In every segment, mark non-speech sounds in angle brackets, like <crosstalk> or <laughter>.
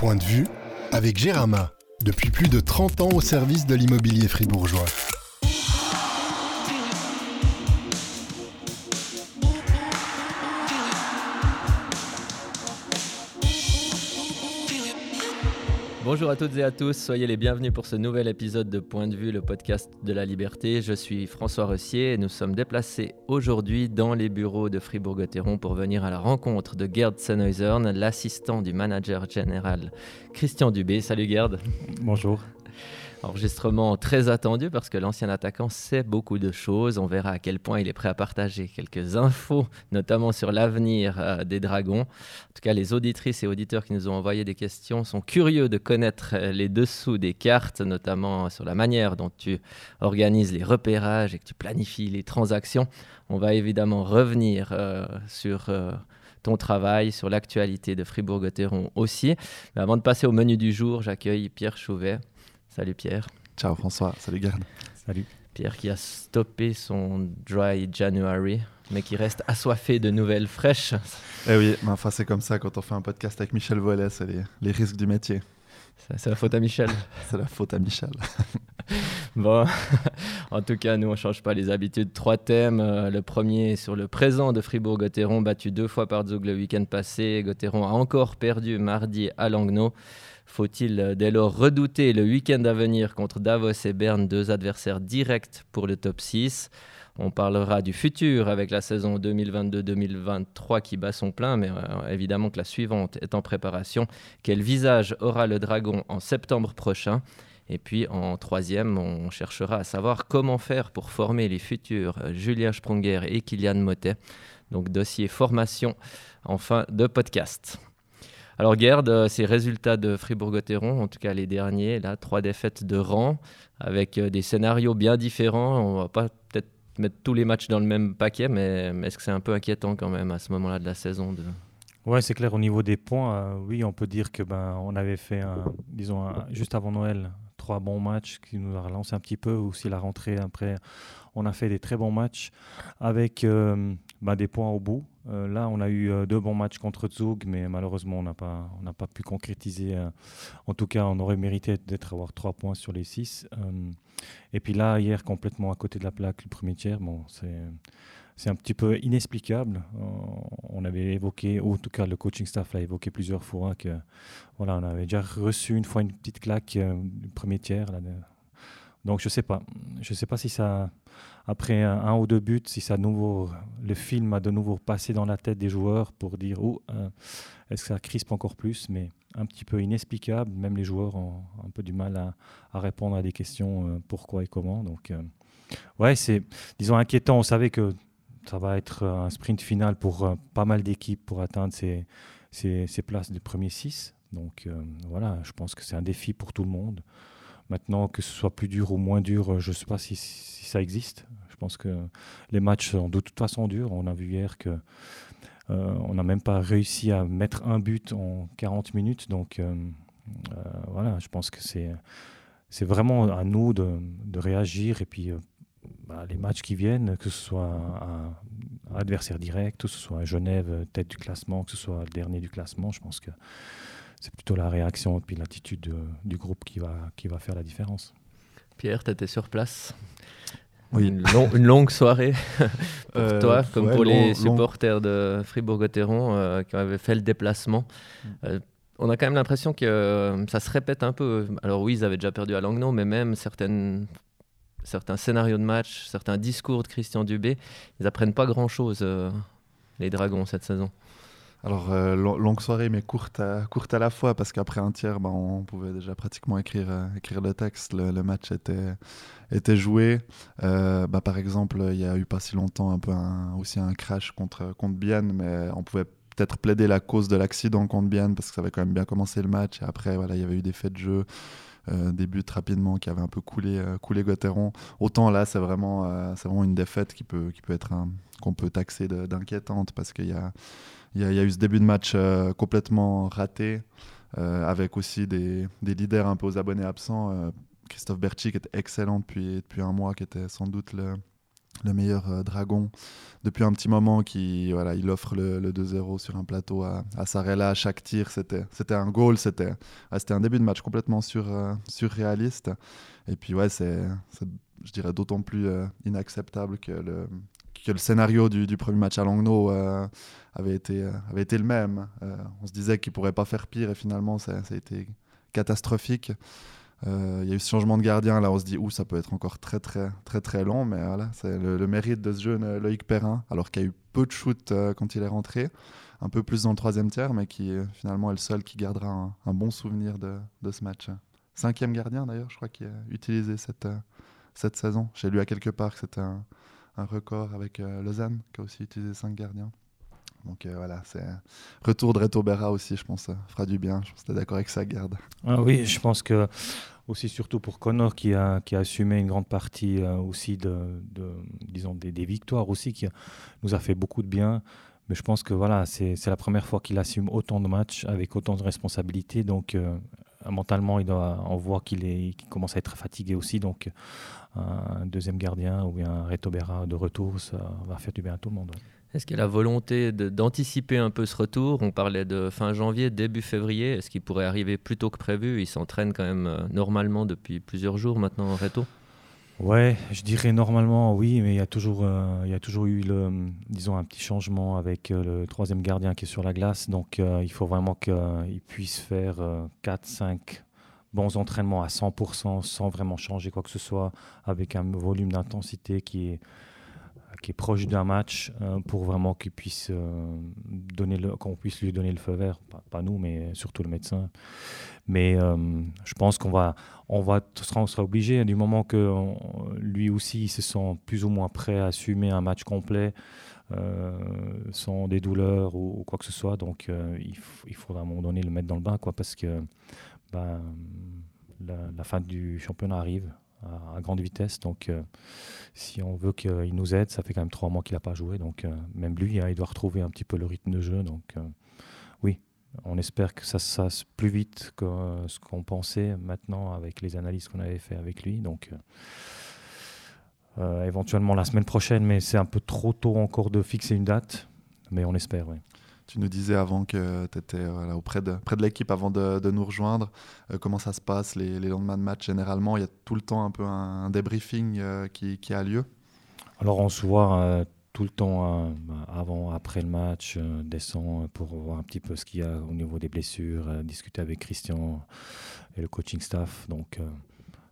Point de vue avec Gérama, depuis plus de 30 ans au service de l'immobilier fribourgeois. Bonjour à toutes et à tous, soyez les bienvenus pour ce nouvel épisode de Point de vue, le podcast de la liberté. Je suis François Rossier et nous sommes déplacés aujourd'hui dans les bureaux de Fribourg-Gotteron pour venir à la rencontre de Gerd Sennhäusern, l'assistant du manager général Christian Dubé. Salut Gerd. Bonjour. Enregistrement très attendu parce que l'ancien attaquant sait beaucoup de choses. On verra à quel point il est prêt à partager quelques infos, notamment sur l'avenir euh, des Dragons. En tout cas, les auditrices et auditeurs qui nous ont envoyé des questions sont curieux de connaître euh, les dessous des cartes, notamment sur la manière dont tu organises les repérages et que tu planifies les transactions. On va évidemment revenir euh, sur ton travail, sur l'actualité de Fribourg-Gotteron aussi. Mais avant de passer au menu du jour, j'accueille Pierre Chouvet. Salut Pierre. Ciao François, salut Garde. Salut. Pierre qui a stoppé son dry January, mais qui reste assoiffé de nouvelles fraîches. Eh oui, mais enfin c'est comme ça quand on fait un podcast avec Michel Vollet, c'est les, risques du métier. C'est la faute à Michel. <laughs> c'est la faute à Michel. <laughs> bon, <laughs> en tout cas, nous, on ne change pas les habitudes. Trois thèmes. Euh, le premier sur le présent de Fribourg-Gotteron, battu deux fois par Zug le week-end passé. Gotteron a encore perdu mardi à Langnau. Faut-il euh, dès lors redouter le week-end à venir contre Davos et Berne, deux adversaires directs pour le top 6 on parlera du futur avec la saison 2022-2023 qui bat son plein, mais euh, évidemment que la suivante est en préparation. Quel visage aura le dragon en septembre prochain? Et puis en troisième, on cherchera à savoir comment faire pour former les futurs euh, Julien Sprunger et Kylian Motet. Donc dossier formation en fin de podcast. Alors Gerd, euh, ces résultats de Fribourg-Gotteron, en tout cas les derniers, là, trois défaites de rang, avec euh, des scénarios bien différents. On va pas peut-être mettre tous les matchs dans le même paquet, mais, est-ce que c'est un peu inquiétant quand même à ce moment-là de la saison de... Ouais, c'est clair. Au niveau des points, euh, oui, on peut dire que ben on avait fait, disons, juste avant Noël, trois bons matchs qui nous a relancé un petit peu. Aussi la rentrée après, on a fait des très bons matchs avec ben, des points au bout. Euh, là, on a eu euh, deux bons matchs contre Zug, mais malheureusement, on n'a pas, pas pu concrétiser. Euh, en tout cas, on aurait mérité d'être avoir trois points sur les six. et puis là, hier, complètement à côté de la plaque, le premier tiers, bon, c'est c'est un petit peu inexplicable. On avait évoqué, ou en tout cas le coaching staff l'a évoqué plusieurs fois, que voilà, on avait déjà reçu une fois une petite claque du premier tiers. Là, donc je sais pas. Je sais pas si ça, après un, ou deux buts, si ça nouveau, le film a de nouveau passé dans la tête des joueurs pour dire oh, euh, est-ce que ça crispe encore plus, mais un petit peu inexplicable. Même les joueurs ont un peu du mal à, répondre à des questions euh, pourquoi et comment. Donc euh, ouais, c'est disons inquiétant. On savait que ça va être un sprint final pour pas mal d'équipes pour atteindre ces, ces, ces places des premiers six. Donc voilà, je pense que c'est un défi pour tout le monde. Maintenant, que ce soit plus dur ou moins dur, euh, je ne sais pas si, ça existe. Je pense que les matchs sont de toute façon durs. On a vu hier que euh, on n'a même pas réussi à mettre un but en 40 minutes. Donc euh, voilà, je pense que c'est vraiment à nous de, réagir et puis bah, les matchs qui viennent, que ce soit un, adversaire direct, que ce soit Genève tête du classement, que ce soit dernier du classement, je pense que c'est plutôt la réaction et puis l'attitude du groupe qui va, qui va faire la différence. Pierre, tu étais sur place? Oui. Une, longue soirée <laughs> pour euh, toi, comme pour les supporters de Fribourg-Gotteron euh, qui avaient fait le déplacement. Mm. Euh, on a quand même l'impression que ça se répète un peu. Alors oui, ils avaient déjà perdu à Langnau, mais même certaines, certains scénarios de match, certains discours de Christian Dubé, ils apprennent pas grand-chose, les Dragons, cette saison. Alors, euh, longue soirée, mais courte à, la fois, parce qu'après un tiers, bah, on pouvait déjà pratiquement écrire, euh, écrire le texte. Le, match était, était joué. Euh, bah, par exemple, il y a eu pas si longtemps un peu aussi un crash contre, contre Bienne, mais on pouvait peut-être plaider la cause de l'accident contre Bienne, parce que ça avait quand même bien commencé le match. Après, voilà, il y avait eu des faits de jeu. des buts rapidement qui avaient un peu coulé, coulé Gauthieron. Autant là, c'est vraiment, vraiment une défaite qui peut, qui peut être qu'on peut taxer d'inquiétante parce qu'il y a, il y, a eu ce début de match euh, complètement raté, euh, avec aussi des, leaders un peu aux abonnés absents. Euh, Christophe Berchi, qui était excellent depuis, depuis un mois, qui était sans doute le, le meilleur dragon depuis un petit moment qui voilà il offre le, 2-0 sur un plateau à, à chaque tir c'était un goal c'était c'était un début de match complètement sur, surréaliste et puis ouais c'est je dirais d'autant plus inacceptable que le que le scénario du, premier match à Langnau avait, été, euh, avait été le même. Euh, on se disait qu'il ne pourrait pas faire pire et finalement ça, a été catastrophique. Il y a eu ce changement de gardien, là on se dit, ouh, ça peut être encore très très très très long, mais voilà, c'est le, mérite de ce jeune Loïc Perrin, alors qu'il y a eu peu de shoots quand il est rentré, un peu plus dans le troisième tiers, mais qui finalement est le seul qui gardera un, bon souvenir de, ce match. Cinquième gardien d'ailleurs, je crois, qui a utilisé cette, cette saison. J'ai lu à quelque part que c'était un, record avec euh, Lausanne, qui a aussi utilisé 5 gardiens. Donc euh, voilà, c'est retour de Reto Berra aussi, je pense, ça fera du bien. Je pense que tu es d'accord avec ça, garde. Ah oui, je pense que aussi surtout pour Connor qui a, qui a assumé une grande partie euh, aussi de, disons des, victoires aussi qui nous a fait beaucoup de bien. Mais je pense que voilà, c'est la première fois qu'il assume autant de matchs avec autant de responsabilités. Donc mentalement, il doit, on voit qu'il commence à être fatigué aussi. Donc, un deuxième gardien ou un Retobera de retour, ça va faire du bien à tout le monde. Est-ce qu'il y a la volonté d'anticiper un peu ce retour? On parlait de fin janvier, début février. Est-ce qu'il pourrait arriver plus tôt que prévu? Il s'entraîne quand même euh, normalement depuis plusieurs jours maintenant, Reto Ouais, je dirais normalement oui, mais il y a toujours, euh, il y a toujours eu le, disons un petit changement avec euh, le troisième gardien qui est sur la glace. Donc il faut vraiment qu'il puisse faire 4-5 bons entraînements à 100% sans vraiment changer quoi que ce soit, avec un volume d'intensité qui est qui est proche d'un match pour vraiment qu'il puisse donner le, qu'on puisse lui donner le feu vert, pas, nous, mais surtout le médecin. Mais je pense qu'on va, on va on sera obligé du moment que lui aussi se sent plus ou moins prêt à assumer un match complet euh, sans des douleurs ou, quoi que ce soit. Donc euh, il, il, faudra à un moment donné le mettre dans le bain, quoi, parce que ben, la, fin du championnat arrive à, grande vitesse. Donc euh, si on veut qu'il nous aide, ça fait quand même trois mois qu'il n'a pas joué. Donc même lui, hein, il doit retrouver un petit peu le rythme de jeu. Donc oui, on espère que ça se fasse plus vite que euh, ce qu'on pensait maintenant avec les analyses qu'on avait fait avec lui. Donc, euh, euh, éventuellement la semaine prochaine, mais c'est un peu trop tôt encore de fixer une date, mais on espère, oui. Tu nous disais avant que tu étais auprès de, près de l'équipe avant de, nous rejoindre. comment ça se passe les, lendemains de match Généralement, il y a tout le temps un peu un, débriefing qui, qui, a lieu? Alors, on se voit tout le temps euh, avant, après le match, euh, descend pour voir un petit peu ce qu'il y a au niveau des blessures, euh, discuter avec Christian et le coaching staff. Donc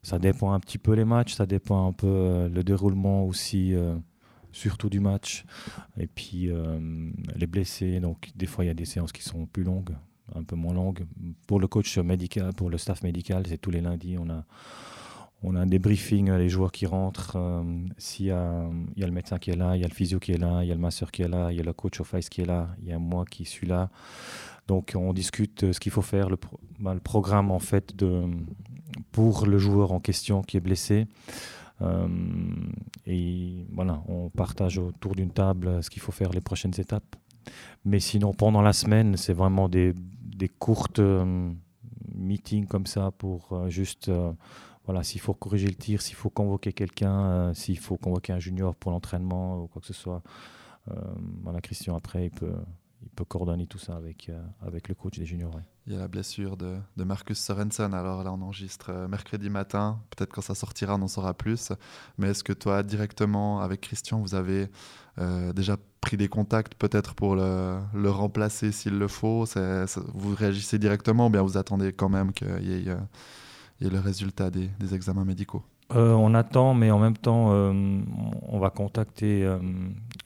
ça dépend un petit peu les matchs, ça dépend un peu le déroulement aussi, surtout du match. Et puis les blessés, donc des fois il y a des séances qui sont plus longues, un peu moins longues. Pour le coach médical, pour le staff médical, c'est tous les lundis, on a on a un débriefing, les joueurs qui rentrent. Euh, s'il y, a, le médecin qui est là, il y a le physio qui est là, il y a le masseur qui est là, il y a le coach of ice qui est là, il y a moi qui suis là. Donc on discute ce qu'il faut faire, le, bah, programme en fait de, pour le joueur en question qui est blessé. Euh, et voilà, on partage autour d'une table ce qu'il faut faire les prochaines étapes. Mais sinon, pendant la semaine, c'est vraiment des, courtes euh, meetings comme ça pour juste voilà, s'il faut corriger le tir, s'il faut convoquer quelqu'un, euh, s'il faut convoquer un junior pour l'entraînement ou quoi que ce soit, euh, voilà, Christian après il peut, il peut coordonner tout ça avec, euh, avec le coach des juniors. Il y a la blessure de, de, Marcus Sorensen. Alors là, on enregistre mercredi matin. Peut-être quand ça sortira, on en saura plus. Mais est-ce que toi, directement avec Christian, vous avez déjà pris des contacts peut-être pour le, le remplacer s'il le faut? Vous réagissez directement ou bien vous attendez quand même qu'il y ait et le résultat des, examens médicaux? Euh, On attend, mais en même temps, euh, on va contacter euh,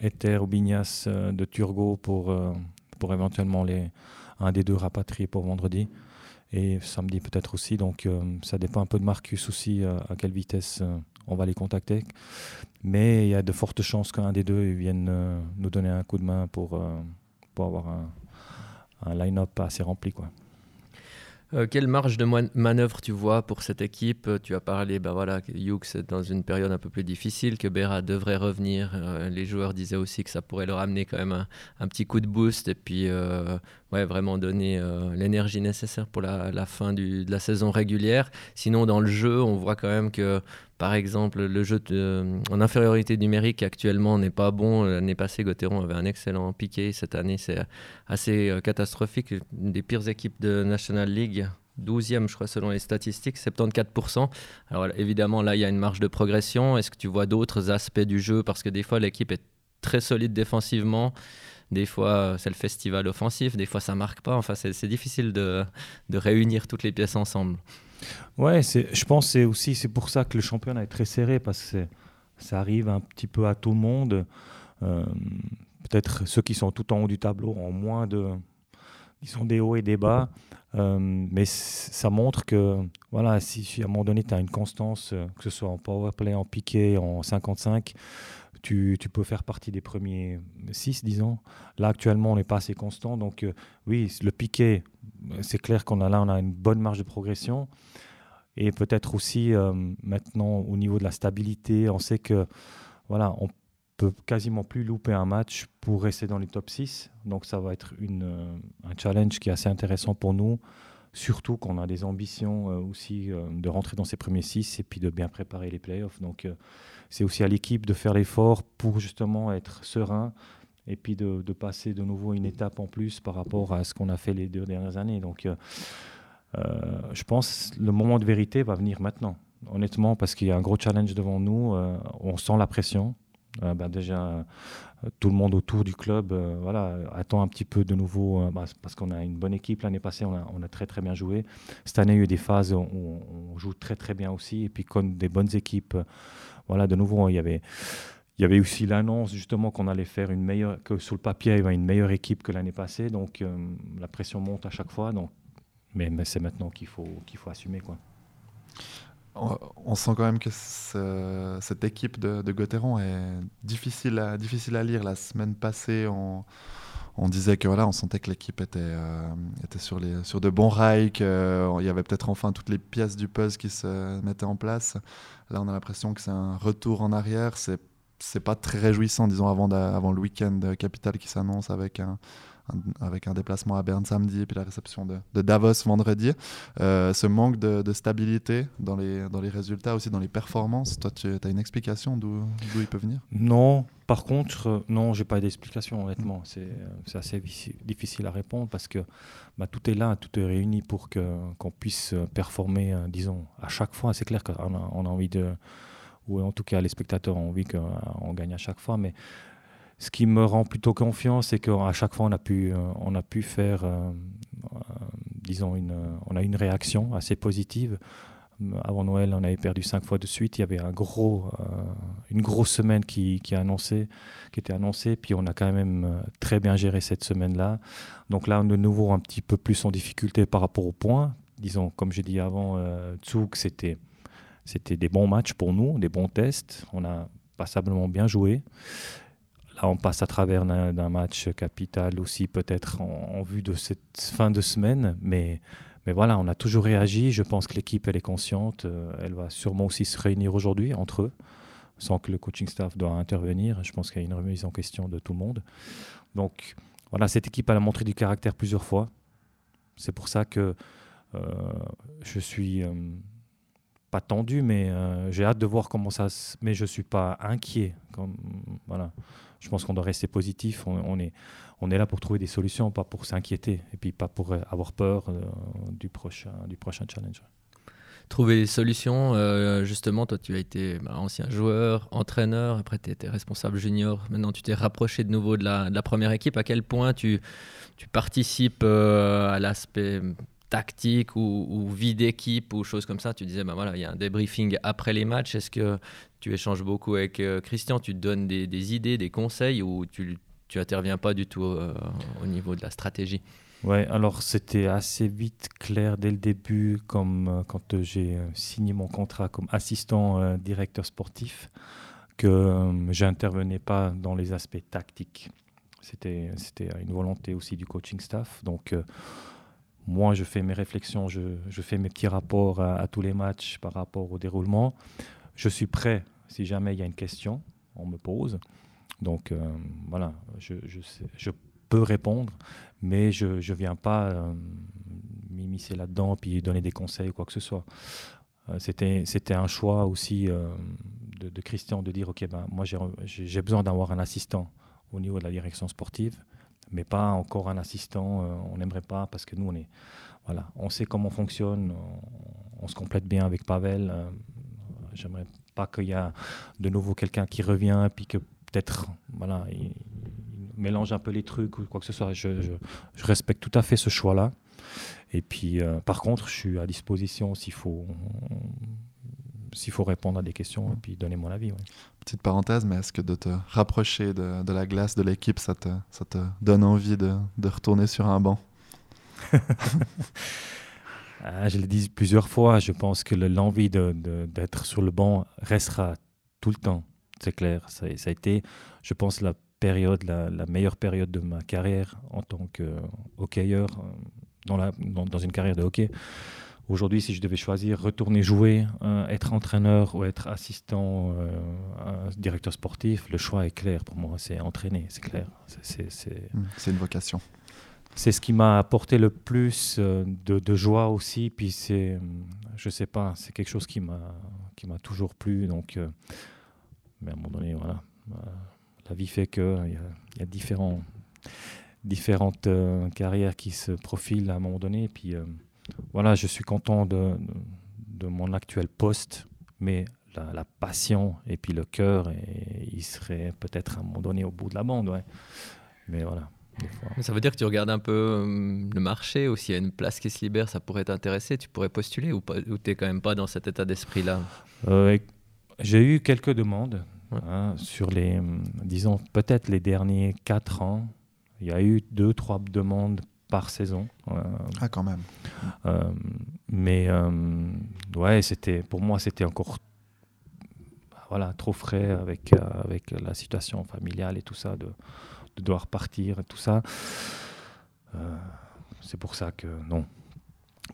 Ether ou Bignas de Turgot pour, éventuellement les, un des deux rapatrier pour vendredi. Et samedi peut-être aussi. Donc ça dépend un peu de Marcus aussi, à quelle vitesse on va les contacter. Mais il y a de fortes chances qu'un des deux vienne nous donner un coup de main pour, pour avoir un, un line-up assez rempli. Quoi. Euh, quelle marge de manœuvre tu vois pour cette équipe? Tu as parlé, ben voilà, que Hughes est dans une période un peu plus difficile, que Berra devrait revenir. Euh, les joueurs disaient aussi que ça pourrait leur amener quand même un, petit coup de boost et puis euh, ouais, vraiment donner l'énergie nécessaire pour la, fin de la saison régulière. Sinon, dans le jeu, on voit quand même que par exemple, le jeu en infériorité numérique actuellement n'est pas bon. L'année passée, Gauthieron avait un excellent piqué. Cette année, c'est assez catastrophique. Une des pires équipes de National League 12e, je crois, selon les statistiques, 74%. Alors évidemment, là, il y a une marge de progression. Est-ce que tu vois d'autres aspects du jeu? Parce que des fois, l'équipe est très solide défensivement. Des fois, c'est le festival offensif. Des fois, ça marque pas. Enfin, c'est difficile de, réunir toutes les pièces ensemble. Ouais, je pense c'est aussi c'est pour ça que le championnat est très serré parce que ça arrive un petit peu à tout le monde. Euh, peut-être ceux qui sont tout en haut du tableau ont moins de, ils sont des hauts et des bas. Euh, mais ça montre que voilà, si, à un moment donné tu as une constance, euh, que ce soit en power play, en piqué, en 55, tu, peux faire partie des premiers 6, disons. Là, actuellement, on n'est pas assez constant. Donc, euh, oui, le piqué, c'est clair qu'on a là on a une bonne marge de progression. Et peut-être aussi, maintenant, au niveau de la stabilité, on sait que voilà, on peut quasiment plus louper un match pour rester dans les top 6. Donc ça va être une, euh, un challenge qui est assez intéressant pour nous, surtout qu'on a des ambitions euh, aussi euh, de rentrer dans ces premiers 6 et puis de bien préparer les playoffs. Donc c'est aussi à l'équipe de faire l'effort pour justement être serein et puis de, passer de nouveau une étape en plus par rapport à ce qu'on a fait les deux dernières années. Donc je pense que le moment de vérité va venir maintenant honnêtement, parce qu'il y a un gros challenge devant nous. on sent la pression. Euh, bah, déjà, euh, tout le monde autour du club euh, voilà, attend un petit peu de nouveau, bah, parce qu'on a une bonne équipe. L'année passée, on a, très très bien joué. Cette année, il y a eu des phases où on, joue très très bien aussi. Et puis, comme des bonnes équipes, voilà, de nouveau, il y avait. Il y avait aussi l'annonce justement qu'on allait faire une meilleure, que sur le papier il y avait une meilleure équipe que l'année passée, donc la pression monte à chaque fois. Donc, mais, mais c'est maintenant qu'il faut qu'il faut assumer quoi on sent quand même que cette équipe de, de Gauthieron est difficile à, difficile à lire. La semaine passée, on, disait que voilà, on sentait que l'équipe était, euh, était sur, les, sur de bons rails, qu'il y avait peut-être enfin toutes les pièces du puzzle qui se mettaient en place. Là, on a l'impression que c'est un retour en arrière. C'est c'est pas très réjouissant, disons, avant, avant le week-end capital qui s'annonce avec un, avec un déplacement à Berne samedi et puis la réception de, Davos vendredi. Euh, ce manque de, stabilité dans les, dans les résultats, aussi dans les performances, toi, tu as une explication d'où il peut venir? Non, par contre, euh, non, j'ai pas d'explication, honnêtement. C'est euh, assez difficile à répondre parce que bah, tout est là, tout est réuni pour qu'on puisse performer, disons, à chaque fois. C'est clair qu'on a, on a envie de ou en tout cas les spectateurs ont envie qu'on gagne à chaque fois, mais ce qui me rend plutôt confiant, c'est qu'à chaque fois, on a pu, euh, on a pu faire, euh, euh, disons, une, on a une réaction assez positive. Avant Noël, on avait perdu cinq fois de suite. Il y avait un gros, une grosse semaine qui, qui, a annoncé, qui était annoncée. Puis on a quand même très bien géré cette semaine-là. Donc là, de nouveau, un petit peu plus en difficulté par rapport aux points. Disons, comme j'ai dit avant, Zug, c'était, c'était des bons matchs pour nous, des bons tests. On a passablement bien joué on passe à travers d'un match capital aussi, peut-être en, vue de cette fin de semaine. Mais, voilà, on a toujours réagi. Je pense que l'équipe, elle est consciente. Euh, elle va sûrement aussi se réunir aujourd'hui entre eux, sans que le coaching staff doit intervenir. Je pense qu'il y a une remise en question de tout le monde. Donc voilà, cette équipe, elle a montré du caractère plusieurs fois. C'est pour ça que euh, je suis euh, pas tendu, mais j'ai hâte de voir comment ça. Se... Mais je suis pas inquiet. Voilà je pense qu'on doit rester positif. On, est, là pour trouver des solutions, pas pour s'inquiéter et puis pas pour euh, avoir peur euh, du, prochain, challenge. Trouver des solutions, euh, justement, toi tu as été bah, ancien joueur, entraîneur, après tu étais responsable junior, maintenant tu t'es rapproché de nouveau de la, première équipe. À quel point tu, tu participes à l'aspect tactique ou, ou vie d'équipe ou choses comme ça? Tu disais, ben voilà, il y a un débriefing après les matchs. Est-ce que tu échanges beaucoup avec euh, Christian, tu te donnes des, idées, des conseils ou tu, tu interviens pas du tout euh, au niveau de la stratégie? Ouais, alors c'était assez vite clair dès le début, comme euh, quand j'ai signé mon contrat comme assistant directeur sportif, que j'intervenais pas dans les aspects tactiques. C'était une volonté aussi du coaching staff. Donc moi, je fais mes réflexions, je, je fais mes petits rapports à, tous les matchs par rapport au déroulement. Je suis prêt si jamais il y a une question, on me pose. Donc euh, voilà, je, peux répondre, mais je ne viens pas euh, m'immiscer là-dedans puis donner des conseils ou quoi que ce soit. c'était, c'était un choix aussi de, Christian de dire, OK, ben, moi j'ai besoin d'avoir un assistant au niveau de la direction sportive mais pas encore un assistant. Euh, on n'aimerait pas parce que nous, on est, voilà, on sait comment on fonctionne, on, se complète bien avec Pavel. Euh, j'aimerais pas qu'il y ait de nouveau quelqu'un qui revient et puis que peut-être, voilà, il, mélange un peu les trucs ou quoi que ce soit. Je, je, respecte tout à fait ce choix-là. Et puis, euh, par contre, je suis à disposition s'il faut, s'il faut répondre à des questions et puis donner mon avis. Petite parenthèse, mais est-ce que de te rapprocher de, de la glace, de l'équipe, ça te, ça te donne envie de, de retourner sur un banc? <laughs> ah, Je l'ai dit plusieurs fois, je pense que l'envie d'être sur le banc restera tout le temps, c'est clair. Ça, a été, je pense, la période, la, meilleure période de ma carrière en tant que hockeyeur, euh, dans, la, dans, une carrière de hockey. Aujourd'hui, si je devais choisir retourner jouer, euh, être entraîneur ou être assistant euh, directeur sportif, le choix est clair pour moi. C'est entraîner, c'est clair. C'est une vocation. C'est ce qui m'a apporté le plus euh, de, joie aussi. Puis c'est, je sais pas, c'est quelque chose qui m'a qui m'a toujours plu. Donc, mais à un moment donné, voilà, la vie fait que il y, a différents différentes carrières qui se profilent à un moment donné. Puis voilà, je suis content de, de mon actuel poste, mais la, passion et puis le cœur, et, il serait peut-être à un moment donné au bout de la bande. Ouais. Mais voilà. Ça veut dire que tu regardes un peu euh, le marché ou s'il y a une place qui se libère, ça pourrait t'intéresser, tu pourrais postuler ou, ou tu n'es quand même pas dans cet état d'esprit-là? Euh, J'ai eu quelques demandes hein, sur les, disons, peut-être les derniers quatre ans. Il y a eu deux, trois demandes par saison. Euh, ah, quand même. Euh, mais euh, ouais, c'était pour moi, c'était encore voilà, trop frais avec, avec la situation familiale et tout ça, de, de devoir partir et tout ça. c'est pour ça que non.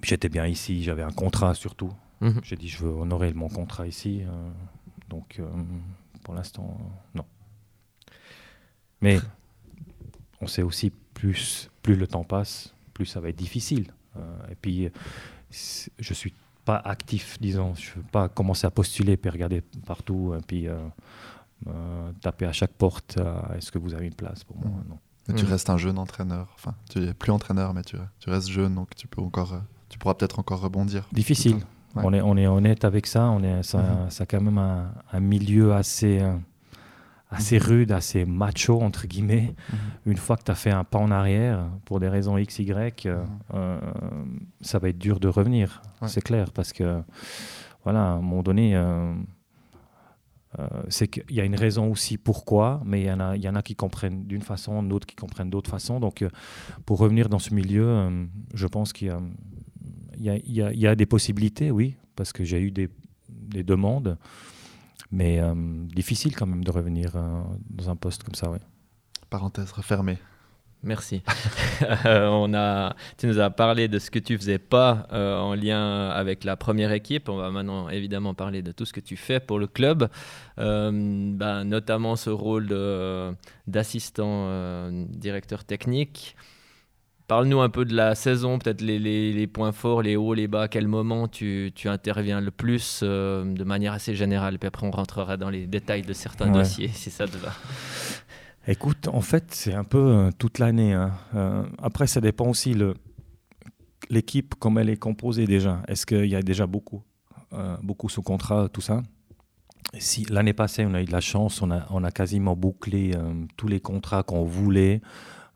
J'étais bien ici, j'avais un contrat surtout. Mhm. J'ai dit, je veux honorer mon contrat ici. donc, pour l'instant, non. Mais on sait aussi plus, plus le temps passe, plus ça va être difficile. Euh, et puis, je suis pas actif, disons. Je ne veux pas commencer à postuler puis regarder partout et puis euh, euh, taper à chaque porte. Est-ce que vous avez une place pour moi? Non. tu mm. restes un jeune entraîneur. Enfin, tu n'es plus entraîneur, mais tu, tu, restes jeune, donc tu peux encore, tu pourras peut-être encore rebondir. Difficile. On, est, on est honnête avec ça. On est, ça, ça a quand même un, un milieu assez assez rude, assez macho, entre guillemets. Mhm. Une fois que tu as fait un pas en arrière, pour des raisons X, Y, euh, mhm. euh, ça va être dur de revenir, c'est clair, parce que, voilà, à un moment donné, euh, c'est qu'il y a une raison aussi pourquoi, mais il y en a, y en a qui comprennent d'une façon, d'autres qui comprennent d'autre façon. Donc, pour revenir dans ce milieu, je pense qu'il y, a, des possibilités, oui, parce que j'ai eu des, des demandes. Mais euh, difficile quand même de revenir euh, dans un poste comme ça, oui. Parenthèse refermée. Merci. <laughs> Euh, on a, tu nous as parlé de ce que tu faisais pas en lien avec la première équipe. On va maintenant évidemment parler de tout ce que tu fais pour le club, ben, notamment ce rôle d'assistant directeur technique. Parle-nous un peu de la saison, peut-être les, points forts, les hauts, les bas, à quel moment tu, interviens le plus euh, de manière assez générale? Puis après, on rentrera dans les détails de certains dossiers, si ça te va. Écoute, en fait, c'est un peu euh, toute l'année. Hein. Euh, après, ça dépend aussi le l'équipe, comme elle est composée déjà. Est-ce qu'il y a déjà beaucoup, beaucoup sous contrat, tout ça? Si l'année passée, on a eu de la chance, on a, on a quasiment bouclé tous les contrats qu'on voulait.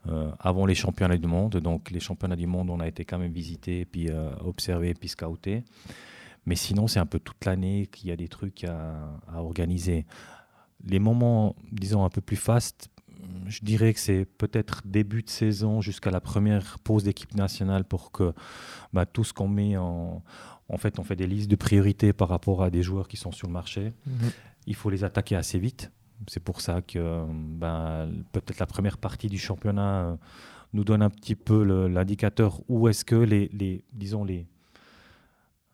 Euh, avant les championnats du monde. Donc les championnats du monde, on a été quand même visité, puis euh, observé, puis scouté. Mais sinon, c'est un peu toute l'année qu'il y a des trucs à, organiser. Les moments, disons, un peu plus fast, je dirais que c'est peut-être début de saison jusqu'à la première pause d'équipe nationale pour que bah, tout ce qu'on met en... En fait, on fait des listes de priorités par rapport à des joueurs qui sont sur le marché. Mhm. Il faut les attaquer assez vite c'est pour ça que ben, peut-être la première partie du championnat euh, nous donne un petit peu l'indicateur où est-ce que les, les, disons les,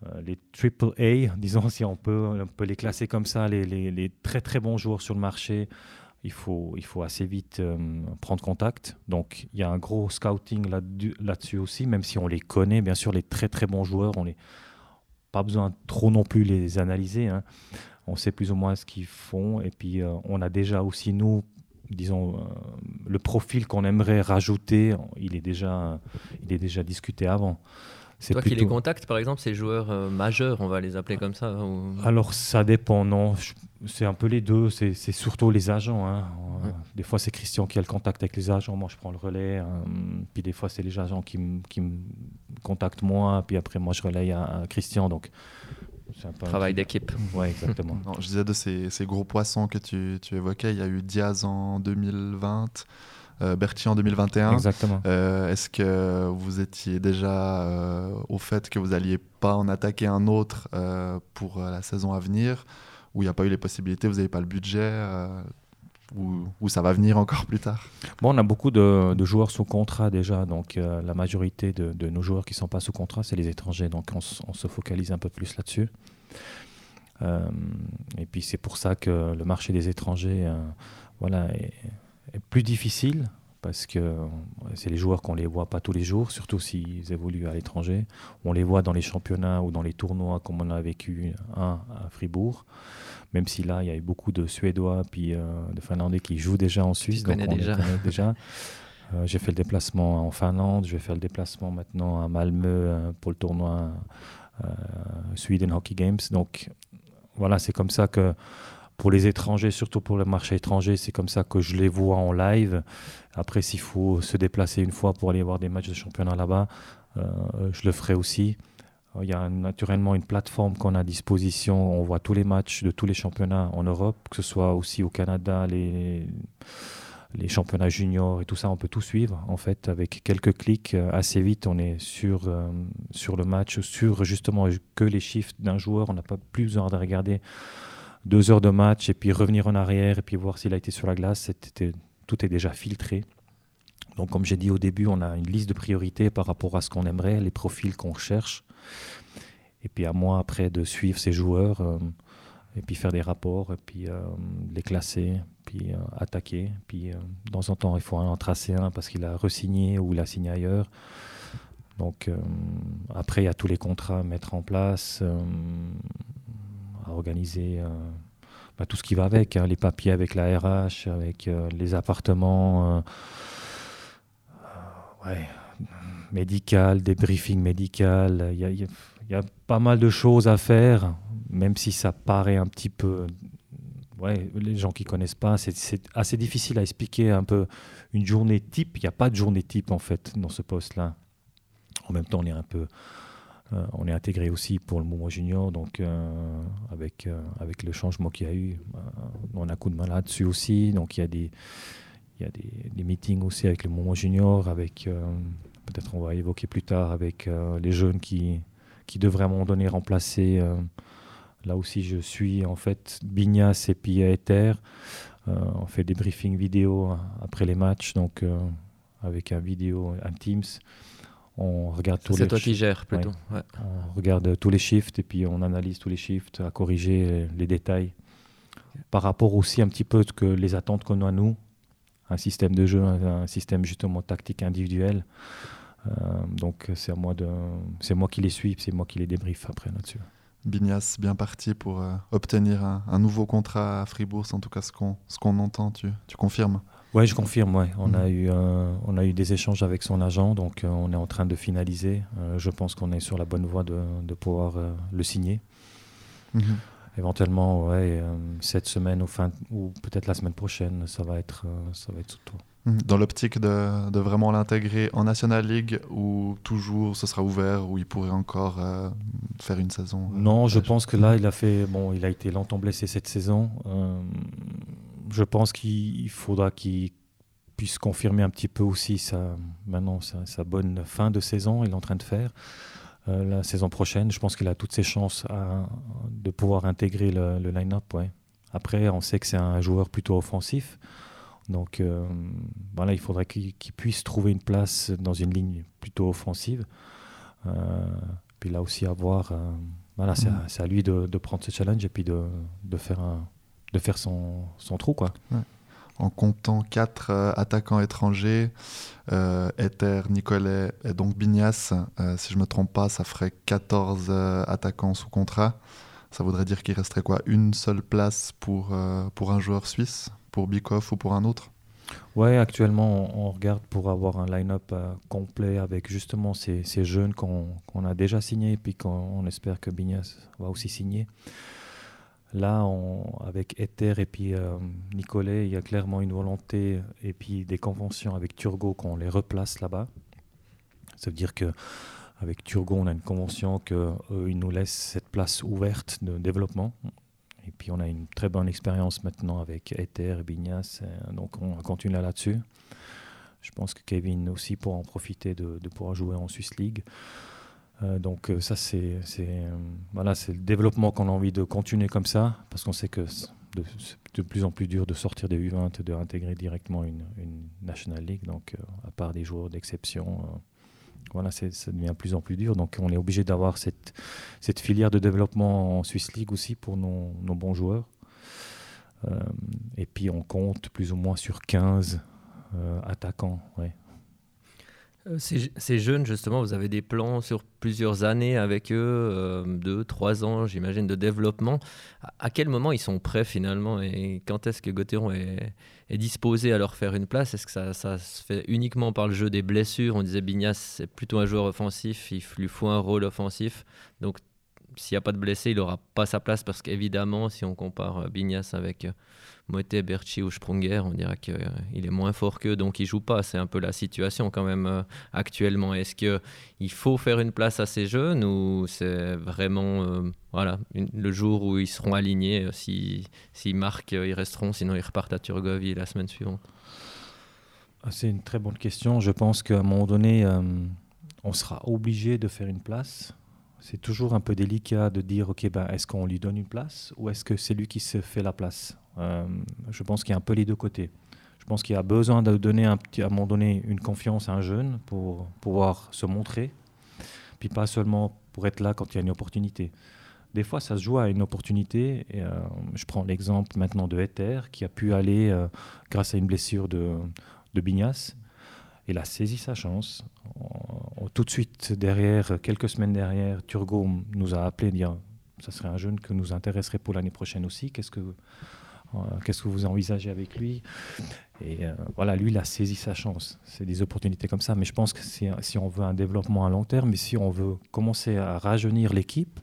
euh, les triple A, <laughs> disons si on peut, on peut les classer comme ça, les, les, les, très très bons joueurs sur le marché, il faut, il faut assez vite euh, prendre contact. Donc il y a un gros scouting là-dessus aussi, même si on les connaît, bien sûr les très très bons joueurs, on les, pas besoin trop non plus les analyser. Hein. On sait plus ou moins ce qu'ils font. Et puis, euh, on a déjà aussi, nous, disons, euh, le profil qu'on aimerait rajouter, il est déjà, il est déjà discuté avant. C'est Toi qui les contactes, par exemple, ces joueurs euh, majeurs, on va les appeler comme ça Alors, ça dépend, non. C'est un peu les deux. C'est surtout les agents. Hein. Des fois, c'est Christian qui a le contact avec les agents. Moi, je prends le relais. Hein. Puis des fois, c'est les agents qui, me contactent moi. Puis après, moi, je relaye à, Christian. Donc, c'est un Travail d'équipe. <laughs> Oui, exactement. je disais de ces, ces, gros poissons que tu, tu, évoquais. Il y a eu Diaz en 2020. Euh, Berti en 2021. Exactement. Euh, est-ce que vous étiez déjà euh, au fait que vous n'alliez pas en attaquer un autre pour la saison à venir? Ou il n'y a pas eu les possibilités, vous n'avez pas le budget ou, ça va venir encore plus tard Bon, on a beaucoup de, joueurs sous contrat déjà, donc la majorité de, nos joueurs qui ne sont pas sous contrat, c'est les étrangers, donc on, se focalise un peu plus là-dessus. et puis c'est pour ça que le marché des étrangers voilà, est, plus difficile parce que c'est les joueurs qu'on les voit pas tous les jours, surtout s'ils évoluent à l'étranger. On les voit dans les championnats ou dans les tournois comme on a vécu un à Fribourg. Même si là, il y a eu beaucoup de Suédois puis euh, de Finlandais qui jouent déjà en Suisse, donc on déjà. les déjà. <laughs> Euh, j'ai fait le déplacement en Finlande, je vais faire le déplacement maintenant à Malmö euh, pour le tournoi Sweden Hockey Games. Donc voilà, c'est comme ça que pour les étrangers, surtout pour le marché étranger, c'est comme ça que je les vois en live. Après, s'il faut se déplacer une fois pour aller voir des matchs de championnat là-bas, euh, je le ferai aussi. Il y a naturellement une plateforme qu'on a à disposition. On voit tous les matchs de tous les championnats en Europe, que ce soit aussi au Canada, les, les championnats juniors et tout ça. On peut tout suivre en fait avec quelques clics. Euh, assez vite, on est sur, euh, sur le match, sur justement que les chiffres d'un joueur. On n'a pas plus besoin de regarder deux heures de match et puis revenir en arrière et puis voir s'il a été sur la glace. tout est déjà filtré. Donc, comme j'ai dit au début, on a une liste de priorités par rapport à ce qu'on aimerait, les profils qu'on cherche. Et puis à moi après de suivre ces joueurs euh, et puis faire des rapports et puis euh, les classer, puis euh, attaquer. Puis de temps en temps, il faut en tracer un parce qu'il a resigné ou il a signé ailleurs. Donc après, il y a tous les contrats à mettre en place organiser euh, bah, tout ce qui va avec, hein, les papiers avec la RH, avec euh, les appartements, euh, ouais, médical, des briefings médicaux. Il y, a, pas mal de choses à faire, même si ça paraît un petit peu. Les gens qui connaissent pas, c'est assez difficile à expliquer un peu une journée type. Il n'y a pas de journée type en fait dans ce poste-là. En même temps, on est un peu euh, on est intégré aussi pour le mouvement junior, donc euh, avec, euh, avec le changement qu'il y a eu, on a coup de main là-dessus aussi. Donc il y a des, il y a des, meetings aussi avec le mouvement junior, avec peut-être on va évoquer plus tard avec les jeunes qui, qui devraient à un moment donné remplacer. là aussi, je suis en fait Bignas et puis Ether. on fait des briefings vidéo après les matchs, donc avec un vidéo, un Teams. On regarde tous les. C'est toi qui gères plutôt. On regarde tous les shifts et puis on analyse tous les shifts, à corriger les détails. Par rapport aussi un petit peu que les attentes qu'on a nous, un système de jeu, un système justement tactique individuel. Euh, donc c'est moi de, c'est moi qui les suis, c'est moi qui les débrief après là-dessus. Bignas, bien parti pour euh, obtenir un, nouveau contrat à Fribourg, en tout cas ce qu'on ce qu'on entend, tu, tu confirmes? Oui, je confirme. Ouais. On, a mhm. eu, euh, on a eu des échanges avec son agent, donc euh, on est en train de finaliser. Euh, je pense qu'on est sur la bonne voie de, de pouvoir le signer. Mhm. Éventuellement, ouais, cette semaine ou, fin, ou peut-être la semaine prochaine, ça va être, ça va être sous toi. Mhm. Dans l'optique de, de, vraiment l'intégrer en National League ou toujours ce sera ouvert ou il pourrait encore faire une saison Non, je pense que là, il a fait, bon, il a été longtemps blessé cette saison je pense qu'il faudra qu'il puisse confirmer un petit peu aussi sa, maintenant sa, bonne fin de saison. Il est en train de faire. Euh, la saison prochaine, je pense qu'il a toutes ses chances de pouvoir intégrer le, line-up. Ouais. Après, on sait que c'est un joueur plutôt offensif. Donc euh, voilà, il faudrait qu'il puisse trouver une place dans une ligne plutôt offensive. Euh, puis là aussi, à voir. voilà, mm. c'est à, lui de, de, prendre ce challenge et puis de, de faire un, de faire son, son trou. Quoi. en comptant quatre attaquants étrangers, Ether, Nicolet et donc Bignas. si je ne me trompe pas, ça ferait 14 attaquants sous contrat. Ça voudrait dire qu'il resterait quoi Une seule place pour, pour un joueur suisse, pour Bikoff ou pour un autre? Ouais, actuellement, on, regarde pour avoir un line-up euh, complet avec justement ces, ces jeunes qu'on a déjà signés et puis qu'on espère que Bignas va aussi signer. Là, avec Ether et puis euh, Nicolet, il y a clairement une volonté et puis des conventions avec Turgot qu'on les replace là-bas. Ça veut dire que avec Turgot, on a une convention qu'ils nous laissent cette place ouverte de développement. Et puis on a une très bonne expérience maintenant avec Ether et Bignas, euh, donc on continue là-dessus. Je pense que Kevin aussi pourra en profiter de, pouvoir jouer en Swiss League. Euh, donc euh, ça c'est voilà, c'est le développement qu'on a envie de continuer comme ça, parce qu'on sait que c'est de, plus en plus dur de sortir des U20 et d'intégrer directement une, National League. Donc à part des joueurs d'exception voilà, ça devient de plus en plus dur. Donc on est obligé d'avoir cette, filière de développement en Swiss League aussi pour nos, bons joueurs. Euh, et puis on compte plus ou moins sur 15 euh, attaquants. Euh, ces, jeunes, justement, vous avez des plans sur plusieurs années avec eux, euh, deux, trois ans, j'imagine, de développement. À, quel moment ils sont prêts finalement? Et quand est-ce que Gauthieron est, disposé à leur faire une place? Est-ce que ça, ça, se fait uniquement par le jeu des blessures? On disait Bignas, c'est plutôt un joueur offensif, il lui faut un rôle offensif. Donc s'il n'y a pas de blessé, il n'aura pas sa place parce qu'évidemment, si on compare euh, Bignas avec Moete, Berchi ou Sprunger, on dirait qu'il est moins fort qu'eux, donc il joue pas. C'est un peu la situation quand même euh, actuellement. Est-ce qu'il faut faire une place à ces jeunes ou c'est vraiment euh, voilà, le jour où ils seront alignés, euh, s'ils si, marquent, ils resteront, sinon ils repartent à Turgovie la semaine suivante? Ah, C'est une très bonne question. Je pense qu'à un moment donné, on sera obligé de faire une place. C'est toujours un peu délicat de dire, ok, ben, est-ce qu'on lui donne une place ou est-ce que c'est lui qui se fait la place? euh, je pense qu'il y a un peu les deux côtés. Je pense qu'il y a besoin de donner un petit, à un moment donné une confiance à un jeune pour pouvoir se montrer, puis pas seulement pour être là quand il y a une opportunité. Des fois, ça se joue à une opportunité. Euh, je prends l'exemple maintenant de Ether, qui a pu aller, euh, grâce à une blessure de, de Bignas, il a saisi sa chance. tout de suite derrière, quelques semaines derrière, Turgot nous a appelé dire ça serait un jeune que nous intéresserait pour l'année prochaine aussi. Qu'est-ce que euh, qu'est-ce que vous envisagez avec lui? Et euh, voilà, lui, il a saisi sa chance. C'est des opportunités comme ça. Mais je pense que si, on veut un développement à long terme, mais si on veut commencer à rajeunir l'équipe,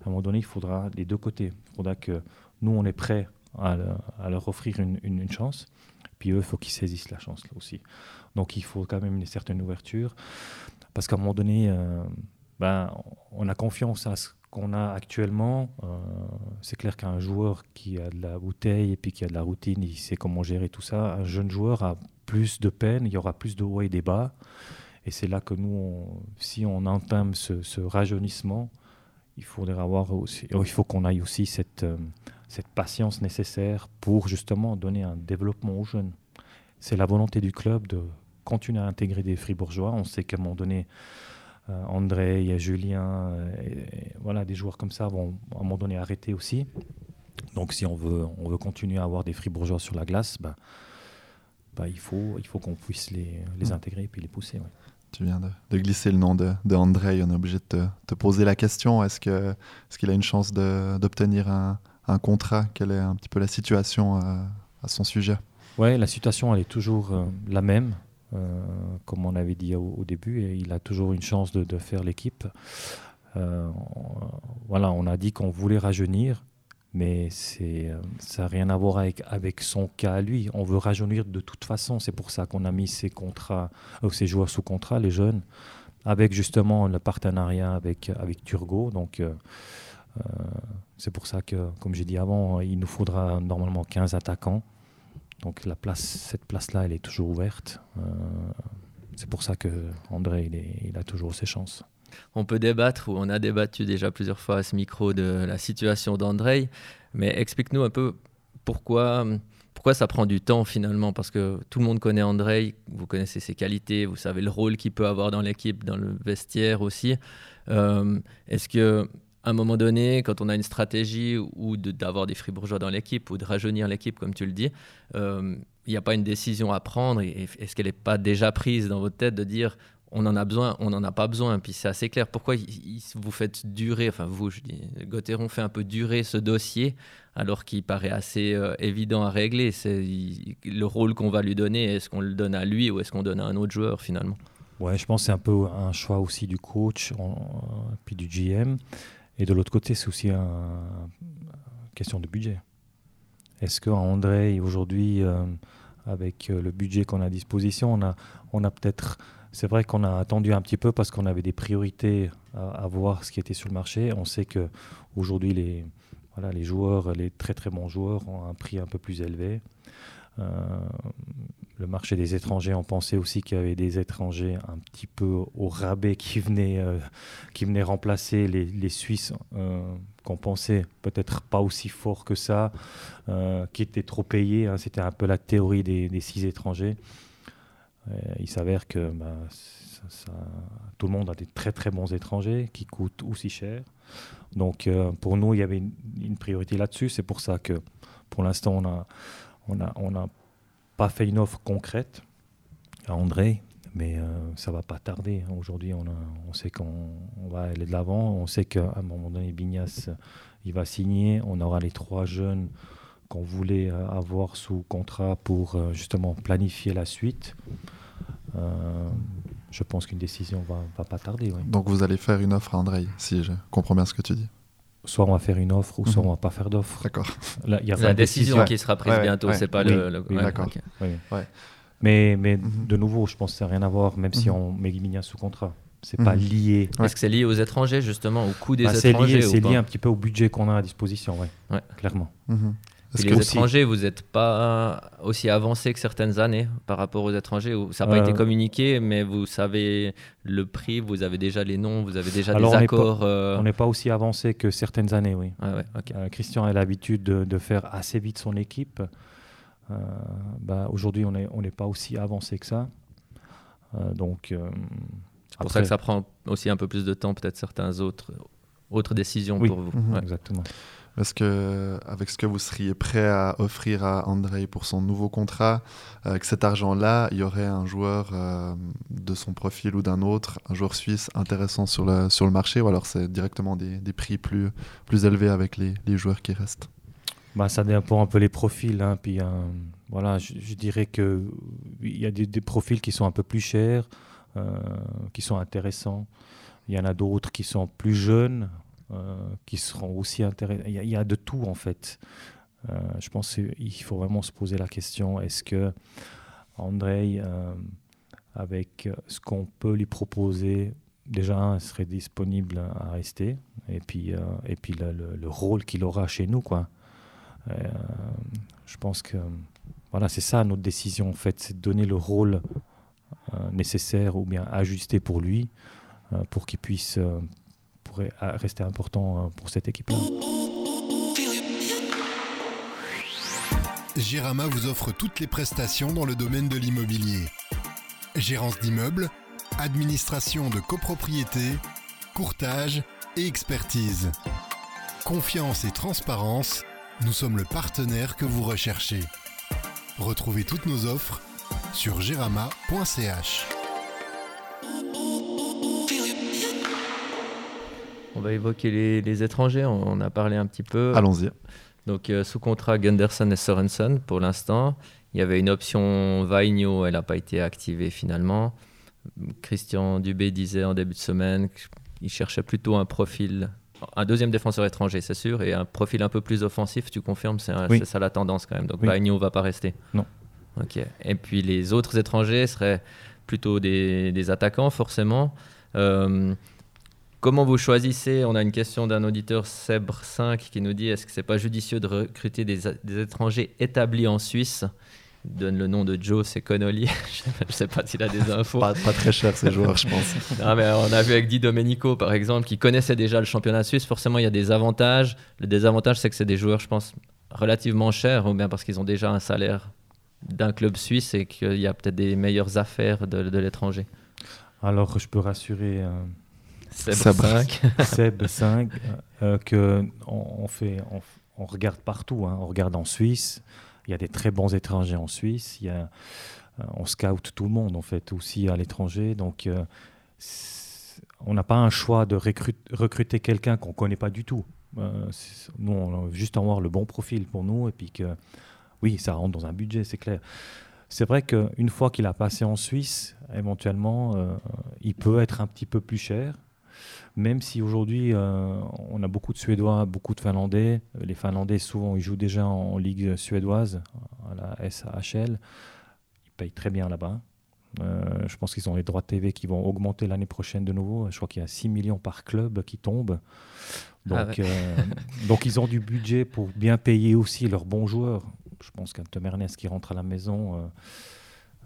à un moment donné, il faudra les deux côtés. Il faudra que nous, on est prêts à, leur offrir une, chance. Puis eux, il faut qu'ils saisissent la chance aussi. Donc il faut quand même une certaine ouverture. Parce qu'à un moment donné, euh, ben, on a confiance à ce qu'on a actuellement, euh, c'est clair qu'un joueur qui a de la bouteille et puis qui a de la routine, il sait comment gérer tout ça. Un jeune joueur a plus de peine, il y aura plus de hauts et des bas. Et c'est là que nous, si on entame ce, rajeunissement, il faudrait avoir aussi, il faut qu'on aille aussi cette, euh, cette patience nécessaire pour justement donner un développement aux jeunes. C'est la volonté du club de continuer à intégrer des fribourgeois. On sait qu'à un moment donné, André, il y a Julien, euh, voilà, des joueurs comme ça vont à un moment donné arrêter aussi. Donc si on veut, on veut continuer à avoir des fribourgeois sur la glace, bah, bah, il faut, il faut qu'on puisse les, les, intégrer et puis les pousser. Tu viens de, glisser le nom de, de, André, on est obligé de te, poser la question, est-ce qu'il est qu'il a une chance d'obtenir un, un, contrat? Quelle est un petit peu la situation euh, à son sujet? Oui, la situation elle est toujours la même. Euh, comme on avait dit au, début, il a toujours une chance de, faire l'équipe. Euh, voilà, on a dit qu'on voulait rajeunir, mais euh, ça n'a rien à voir avec, avec son cas à lui. On veut rajeunir de toute façon. C'est pour ça qu'on a mis ces, contrats, ces joueurs sous contrat, les jeunes, avec justement le partenariat avec, avec Turgot. Donc, c'est pour ça que, comme j'ai dit avant, il nous faudra normalement 15 attaquants. Donc la place, cette place-là, elle est toujours ouverte. Euh, c'est pour ça que André, il, a toujours ses chances. On peut débattre, ou on a débattu déjà plusieurs fois à ce micro de la situation d'André, mais explique-nous un peu pourquoi, pourquoi ça prend du temps finalement, parce que tout le monde connaît André, vous connaissez ses qualités, vous savez le rôle qu'il peut avoir dans l'équipe, dans le vestiaire aussi. Euh, est-ce que à un moment donné, quand on a une stratégie ou d'avoir des Fribourgeois dans l'équipe ou de rajeunir l'équipe, comme tu le dis, euh, il n'y a pas une décision à prendre. Est-ce qu'elle n'est pas déjà prise dans votre tête de dire on en a besoin, on n'en a pas besoin? Puis c'est assez clair. Pourquoi vous faites durer, enfin vous, je dis, Gauthieron fait un peu durer ce dossier alors qu'il paraît assez euh, évident à régler? C'est le rôle qu'on va lui donner. Est-ce qu'on le donne à lui ou est-ce qu'on donne à un autre joueur finalement? Ouais, je pense que c'est un peu un choix aussi du coach, puis du GM. Et de l'autre côté, c'est aussi une question de budget. Est-ce qu'André, aujourd'hui, euh, avec euh, le budget qu'on a à disposition, on a, on a peut-être. C'est vrai qu'on a attendu un petit peu parce qu'on avait des priorités à, voir ce qui était sur le marché. On sait qu'aujourd'hui, les, voilà, les joueurs, les très très bons joueurs, ont un prix un peu plus élevé. Euh, le marché des étrangers, on pensait aussi qu'il y avait des étrangers un petit peu au rabais qui venaient, euh, qui venaient remplacer les, Suisses euh, qu'on pensait peut-être pas aussi forts que ça, euh, qui étaient trop payés. Hein. C'était un peu la théorie des, six étrangers. il s'avère que bah, tout le monde a des très très bons étrangers qui coûtent aussi cher. Donc pour nous, il y avait une, une priorité là-dessus. C'est pour ça que pour l'instant, on a, on a, on a pas fait une offre concrète à André, mais euh, ça va pas tarder. Aujourd'hui, on, sait qu'on va aller de l'avant. On sait qu'à un moment donné, Bignas, il va signer. On aura les trois jeunes qu'on voulait euh, avoir sous contrat pour euh, justement planifier la suite. je pense qu'une décision va, va pas tarder. Donc vous allez faire une offre à André, si je comprends bien ce que tu dis soit on va faire une offre ou soit mhm. on va pas faire d'offre. D'accord. Il y a la décision, qui sera prise bientôt, c'est pas le. D'accord. Mais, mais mhm. de nouveau, je pense que ça n'a rien à voir, même si mhm. on met Guimignas sous contrat. C'est pas lié. Est-ce que c'est lié aux étrangers, justement, au coût des bah, étrangers C'est lié, lié un petit peu au budget qu'on a à disposition, ouais. clairement les étrangers, vous n'êtes pas aussi avancé que certaines années par rapport aux étrangers Ça n'a pas été euh, communiqué, mais vous savez le prix, vous avez déjà les noms, vous avez déjà des accords. Euh. on n'est pas aussi avancé que certaines années, oui. Ah euh, Christian a l'habitude de, faire assez vite son équipe. bah, Aujourd'hui, on n'est on pas aussi avancé que ça. donc. c'est pour ça que ça prend aussi un peu plus de temps, peut-être certaines autres, autres décisions pour vous. Mhm. Exactement. Est-ce que, avec ce que vous seriez prêt à offrir à André pour son nouveau contrat, avec cet argent-là, il y aurait un joueur euh, de son profil ou d'un autre, un joueur suisse intéressant sur le, marché, ou alors c'est directement des, prix plus, plus élevés avec les, joueurs qui restent? Bah, Ça dépend un peu les profils. Hein, puis, euh, voilà, je, dirais qu'il y a des, profils qui sont un peu plus chers, euh, qui sont intéressants. Il y en a d'autres qui sont plus jeunes, qui seront aussi intéressants. Il, y, a de tout en fait. Euh, je pense qu'il faut vraiment se poser la question est-ce que André, euh, avec ce qu'on peut lui proposer, déjà, serait disponible à rester et puis, et puis le, rôle qu'il aura chez nous. Quoi. je pense que voilà, c'est ça notre décision en fait, c'est de donner le rôle nécessaire ou bien ajusté pour lui, pour qu'il puisse pourrait rester important euh, pour cette équipe-là. Vous offre toutes les prestations dans le domaine de l'immobilier. Gérance d'immeubles, administration de copropriété, courtage et expertise. Confiance et transparence, nous sommes le partenaire que vous recherchez. Retrouvez toutes nos offres sur gérama.ch. On va évoquer les, étrangers, on, a parlé un petit peu. Allons-y. Donc euh, sous contrat Gunderson et Sorensen pour l'instant. Il y avait une option Vaigno, elle n'a pas été activée finalement. Christian Dubé disait en début de semaine qu'il cherchait plutôt un profil, un deuxième défenseur étranger, c'est sûr, et un profil un peu plus offensif, tu confirmes, c'est ça la tendance quand même. Donc oui. ne va pas rester. Non. Ok. Et puis les autres étrangers seraient plutôt des, attaquants, forcément. Euh, Comment vous choisissez? On a une question d'un auditeur Sebre5 qui nous dit est-ce que c'est pas judicieux de recruter des, étrangers établis en Suisse? Il donne le nom de Joe, c'est Connolly. <laughs> je ne sais pas s'il a des <laughs> infos. pas, très cher ces joueurs, je pense. <laughs> mais on a vu avec Di Domenico, par exemple, qui connaissait déjà le championnat suisse. Forcément, il y a des avantages. Le désavantage, c'est que c'est des joueurs, je pense, relativement chers, ou bien parce qu'ils ont déjà un salaire d'un club suisse et qu'il y a peut-être des meilleures affaires de, l'étranger. Alors, je peux rassurer. Euh, Seb 5. Seb 5, <laughs> <laughs> que on, fait, on, regarde partout. Hein. On regarde en Suisse. Il y a des très bons étrangers en Suisse. Il y a, on scout tout le monde, en fait, aussi à l'étranger. Donc, on n'a pas un choix de recruter quelqu'un qu'on ne connaît pas du tout. nous, on a juste avoir le bon profil pour nous et puis que oui, ça rentre dans un budget, c'est clair. C'est vrai qu'une fois qu'il a passé en Suisse, éventuellement, euh, il peut être un petit peu plus cher. Même si aujourd'hui, euh, on a beaucoup de Suédois, beaucoup de Finlandais. Les Finlandais, souvent, ils jouent déjà en, Ligue suédoise, à la SAHL. Ils payent très bien là-bas. Euh, je pense qu'ils ont les droits de TV qui vont augmenter l'année prochaine de nouveau. Je crois qu'il y a 6 millions par club qui tombent. Ah donc, <laughs> donc ils ont du budget pour bien payer aussi leurs bons joueurs je pense qu'un Tom Ernest qui rentre à la maison,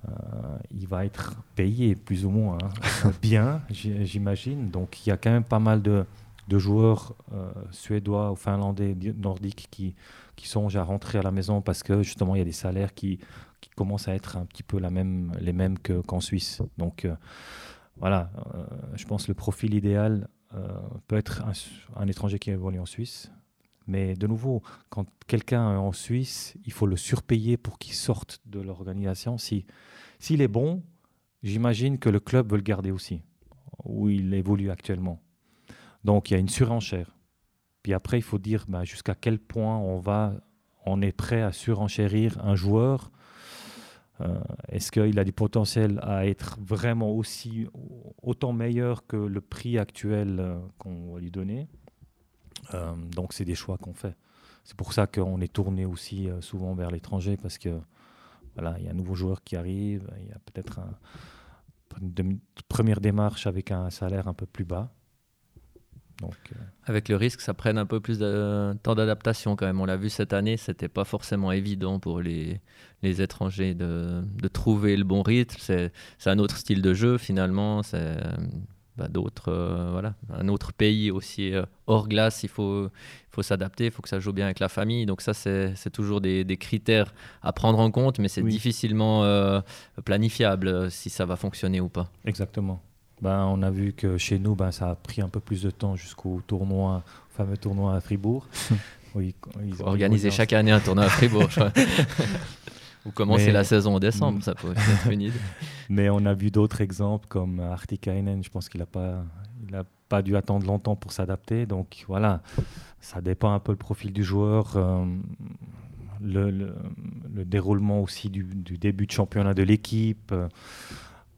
euh, euh, il va être payé plus ou moins hein. <laughs> bien, j'imagine. Donc il y a quand même pas mal de, joueurs euh, suédois ou finlandais, nordiques qui, qui songent à rentrer à la maison parce que justement il y a des salaires qui, qui commencent à être un petit peu la même, les mêmes qu'en Suisse. Donc voilà, je pense que le profil idéal peut être un, un, étranger qui évolue en Suisse, mais de nouveau, quand quelqu'un est en Suisse, il faut le surpayer pour qu'il sorte de l'organisation. Si, s'il est bon, j'imagine que le club veut le garder aussi, où il évolue actuellement. Donc il y a une surenchère. Puis après, il faut dire bah, jusqu'à quel point on, va, on est prêt à surenchérir un joueur. Euh, est-ce qu'il a du potentiel à être vraiment aussi autant meilleur que le prix actuel euh, qu'on va lui donner? Donc c'est des choix qu'on fait. C'est pour ça qu'on est tourné aussi euh, souvent vers l'étranger parce que voilà, il y a un nouveau joueur qui arrive, il y a peut-être une première démarche avec un salaire un peu plus bas. Donc, euh, Avec le risque que ça prenne un peu plus de temps d'adaptation quand même. On l'a vu cette année, c'était pas forcément évident pour les, les étrangers de, de, trouver le bon rythme. C'est un autre style de jeu finalement. Bah, d'autres, euh, voilà, un autre pays aussi euh, hors glace, il faut, il faut s'adapter, il faut que ça joue bien avec la famille. Donc ça, c'est toujours des, des, critères à prendre en compte, mais c'est difficilement euh, planifiable si ça va fonctionner ou pas. Exactement. Ben, on a vu que chez nous, ben, ça a pris un peu plus de temps jusqu'au tournoi, fameux tournoi à Fribourg. <laughs> oui, ils chaque année un tournoi à Fribourg. <laughs> Ou commencer la saison en décembre, ça peut être une idée. <laughs> Mais on a vu d'autres exemples comme Artikainen, je pense qu'il n'a pas, il a pas dû attendre longtemps pour s'adapter. Donc voilà, ça dépend un peu le profil du joueur, euh, le, le, déroulement aussi du, du, début de championnat de l'équipe.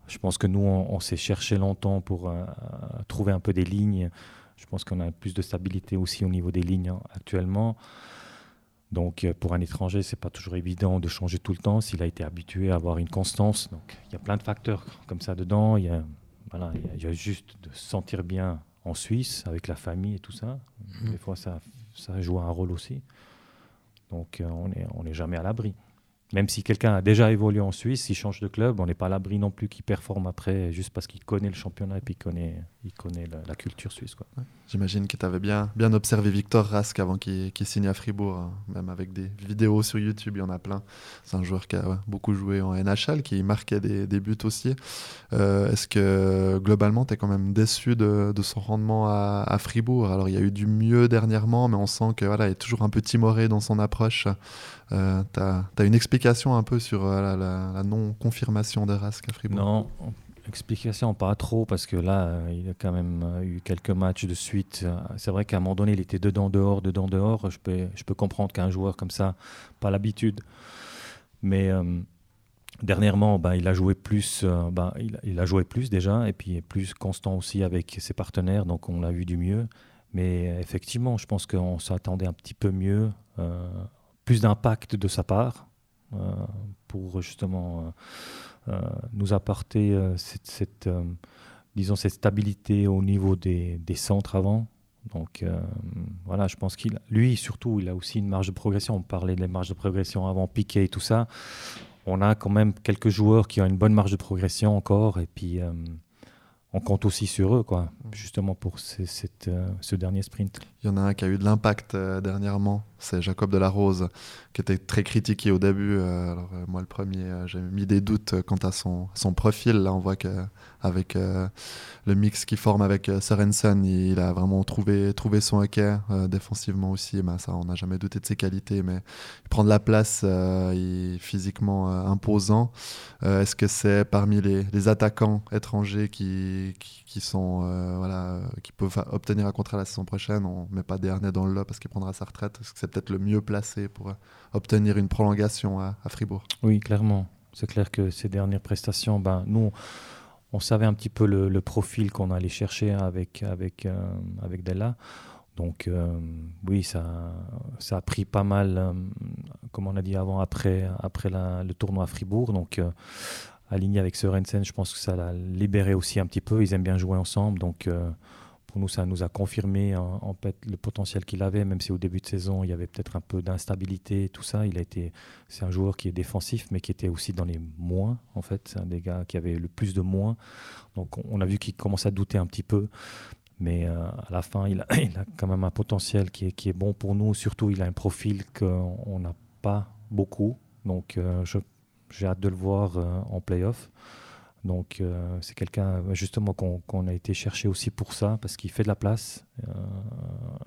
Je pense que nous, on, s'est cherché longtemps pour euh, trouver un peu des lignes. Je pense qu'on a plus de stabilité aussi au niveau des lignes hein, actuellement. Donc euh, pour un étranger, c'est pas toujours évident de changer tout le temps s'il a été habitué à avoir une constance. Donc il y a plein de facteurs comme ça dedans. Il y a, voilà, il y a, juste de se sentir bien en Suisse avec la famille et tout ça. Mmh. Des fois, ça, ça joue un rôle aussi. Donc euh, on n'est on est jamais à l'abri. Même si quelqu'un a déjà évolué en Suisse, s'il change de club, on n'est pas à l'abri non plus qu'il performe après juste parce qu'il connaît le championnat et puis il connaît, il connaît la, culture suisse. Quoi. J'imagine que tu avais bien, bien observé Victor Rask avant qu'il signe à Fribourg, hein. même avec des vidéos sur YouTube, il y en a plein. C'est un joueur qui a beaucoup joué en NHL, qui marquait des, buts aussi. Euh, est-ce que globalement, tu es quand même déçu de, son rendement à, à, Fribourg? Alors il y a eu du mieux dernièrement, mais on sent qu'il voilà, est toujours un peu timoré dans son approche. Euh, tu as, une explication un peu sur euh, la, non-confirmation de Rask à Fribourg Non, explication pas trop, parce que là, euh, il a quand même eu quelques matchs de suite. C'est vrai qu'à un moment donné, il était dedans, dehors, dedans, dehors. Je peux, je peux comprendre qu'un joueur comme ça, pas l'habitude. Mais dernièrement, bah, il a joué plus, bah, il, il, a joué plus déjà, et puis plus constant aussi avec ses partenaires, donc on l'a vu du mieux. Mais effectivement, je pense qu'on s'attendait un petit peu mieux plus d'impact de sa part euh, pour justement euh, euh, nous apporter cette, disons cette stabilité au niveau des, centres avant. Donc voilà, je pense qu'il, lui surtout, il a aussi une marge de progression. On parlait des marges de progression avant Piquet et tout ça. On a quand même quelques joueurs qui ont une bonne marge de progression encore, et puis on compte aussi sur eux, quoi, justement pour ce dernier sprint. Il y en a un qui a eu de l'impact dernièrement, c'est Jacob Delarose, qui était très critiqué au début. alors, moi, le premier, j'ai mis des doutes quant à son, son profil. Là, on voit qu'avec le mix qu'il forme avec Sorensen, il, a vraiment trouvé, trouvé son hockey défensivement aussi. Ben, ça, on n'a jamais douté de ses qualités, mais il prend de la place, il physiquement imposant. Est-ce que c'est parmi les, les, attaquants étrangers qui, qui, sont, voilà, qui peuvent obtenir un contrat la saison prochaine? On met pas Dernay dans le lot parce qu'il prendra sa retraite. Est-ce que c'est peut-être le mieux placé pour obtenir une prolongation à, Fribourg Oui, clairement. C'est clair que ces dernières prestations, ben, nous, on savait un petit peu le, profil qu'on allait chercher avec, avec, euh, avec Della. Donc euh, oui, ça, ça a pris pas mal, euh, comme on a dit avant, après, après le tournoi à Fribourg. Donc aligné avec Sorensen, je pense que ça l'a libéré aussi un petit peu. Ils aiment bien jouer ensemble. Donc pour nous, ça nous a confirmé le potentiel qu'il avait, même si au début de saison, il y avait peut-être un peu d'instabilité, tout ça. Il a été, c'est un joueur qui est défensif, mais qui était aussi dans les moins, en fait. C'est un des gars qui avait le plus de moins. Donc, on a vu qu'il commençait à douter un petit peu. Mais euh, à la fin, <laughs> il a, quand même un potentiel qui est, qui est bon pour nous. Surtout, il a un profil qu'on n'a pas beaucoup. Donc, euh, j'ai hâte de le voir euh, en playoff. Donc euh, c'est quelqu'un justement qu'on a été chercher aussi pour ça, parce qu'il fait de la place. Euh,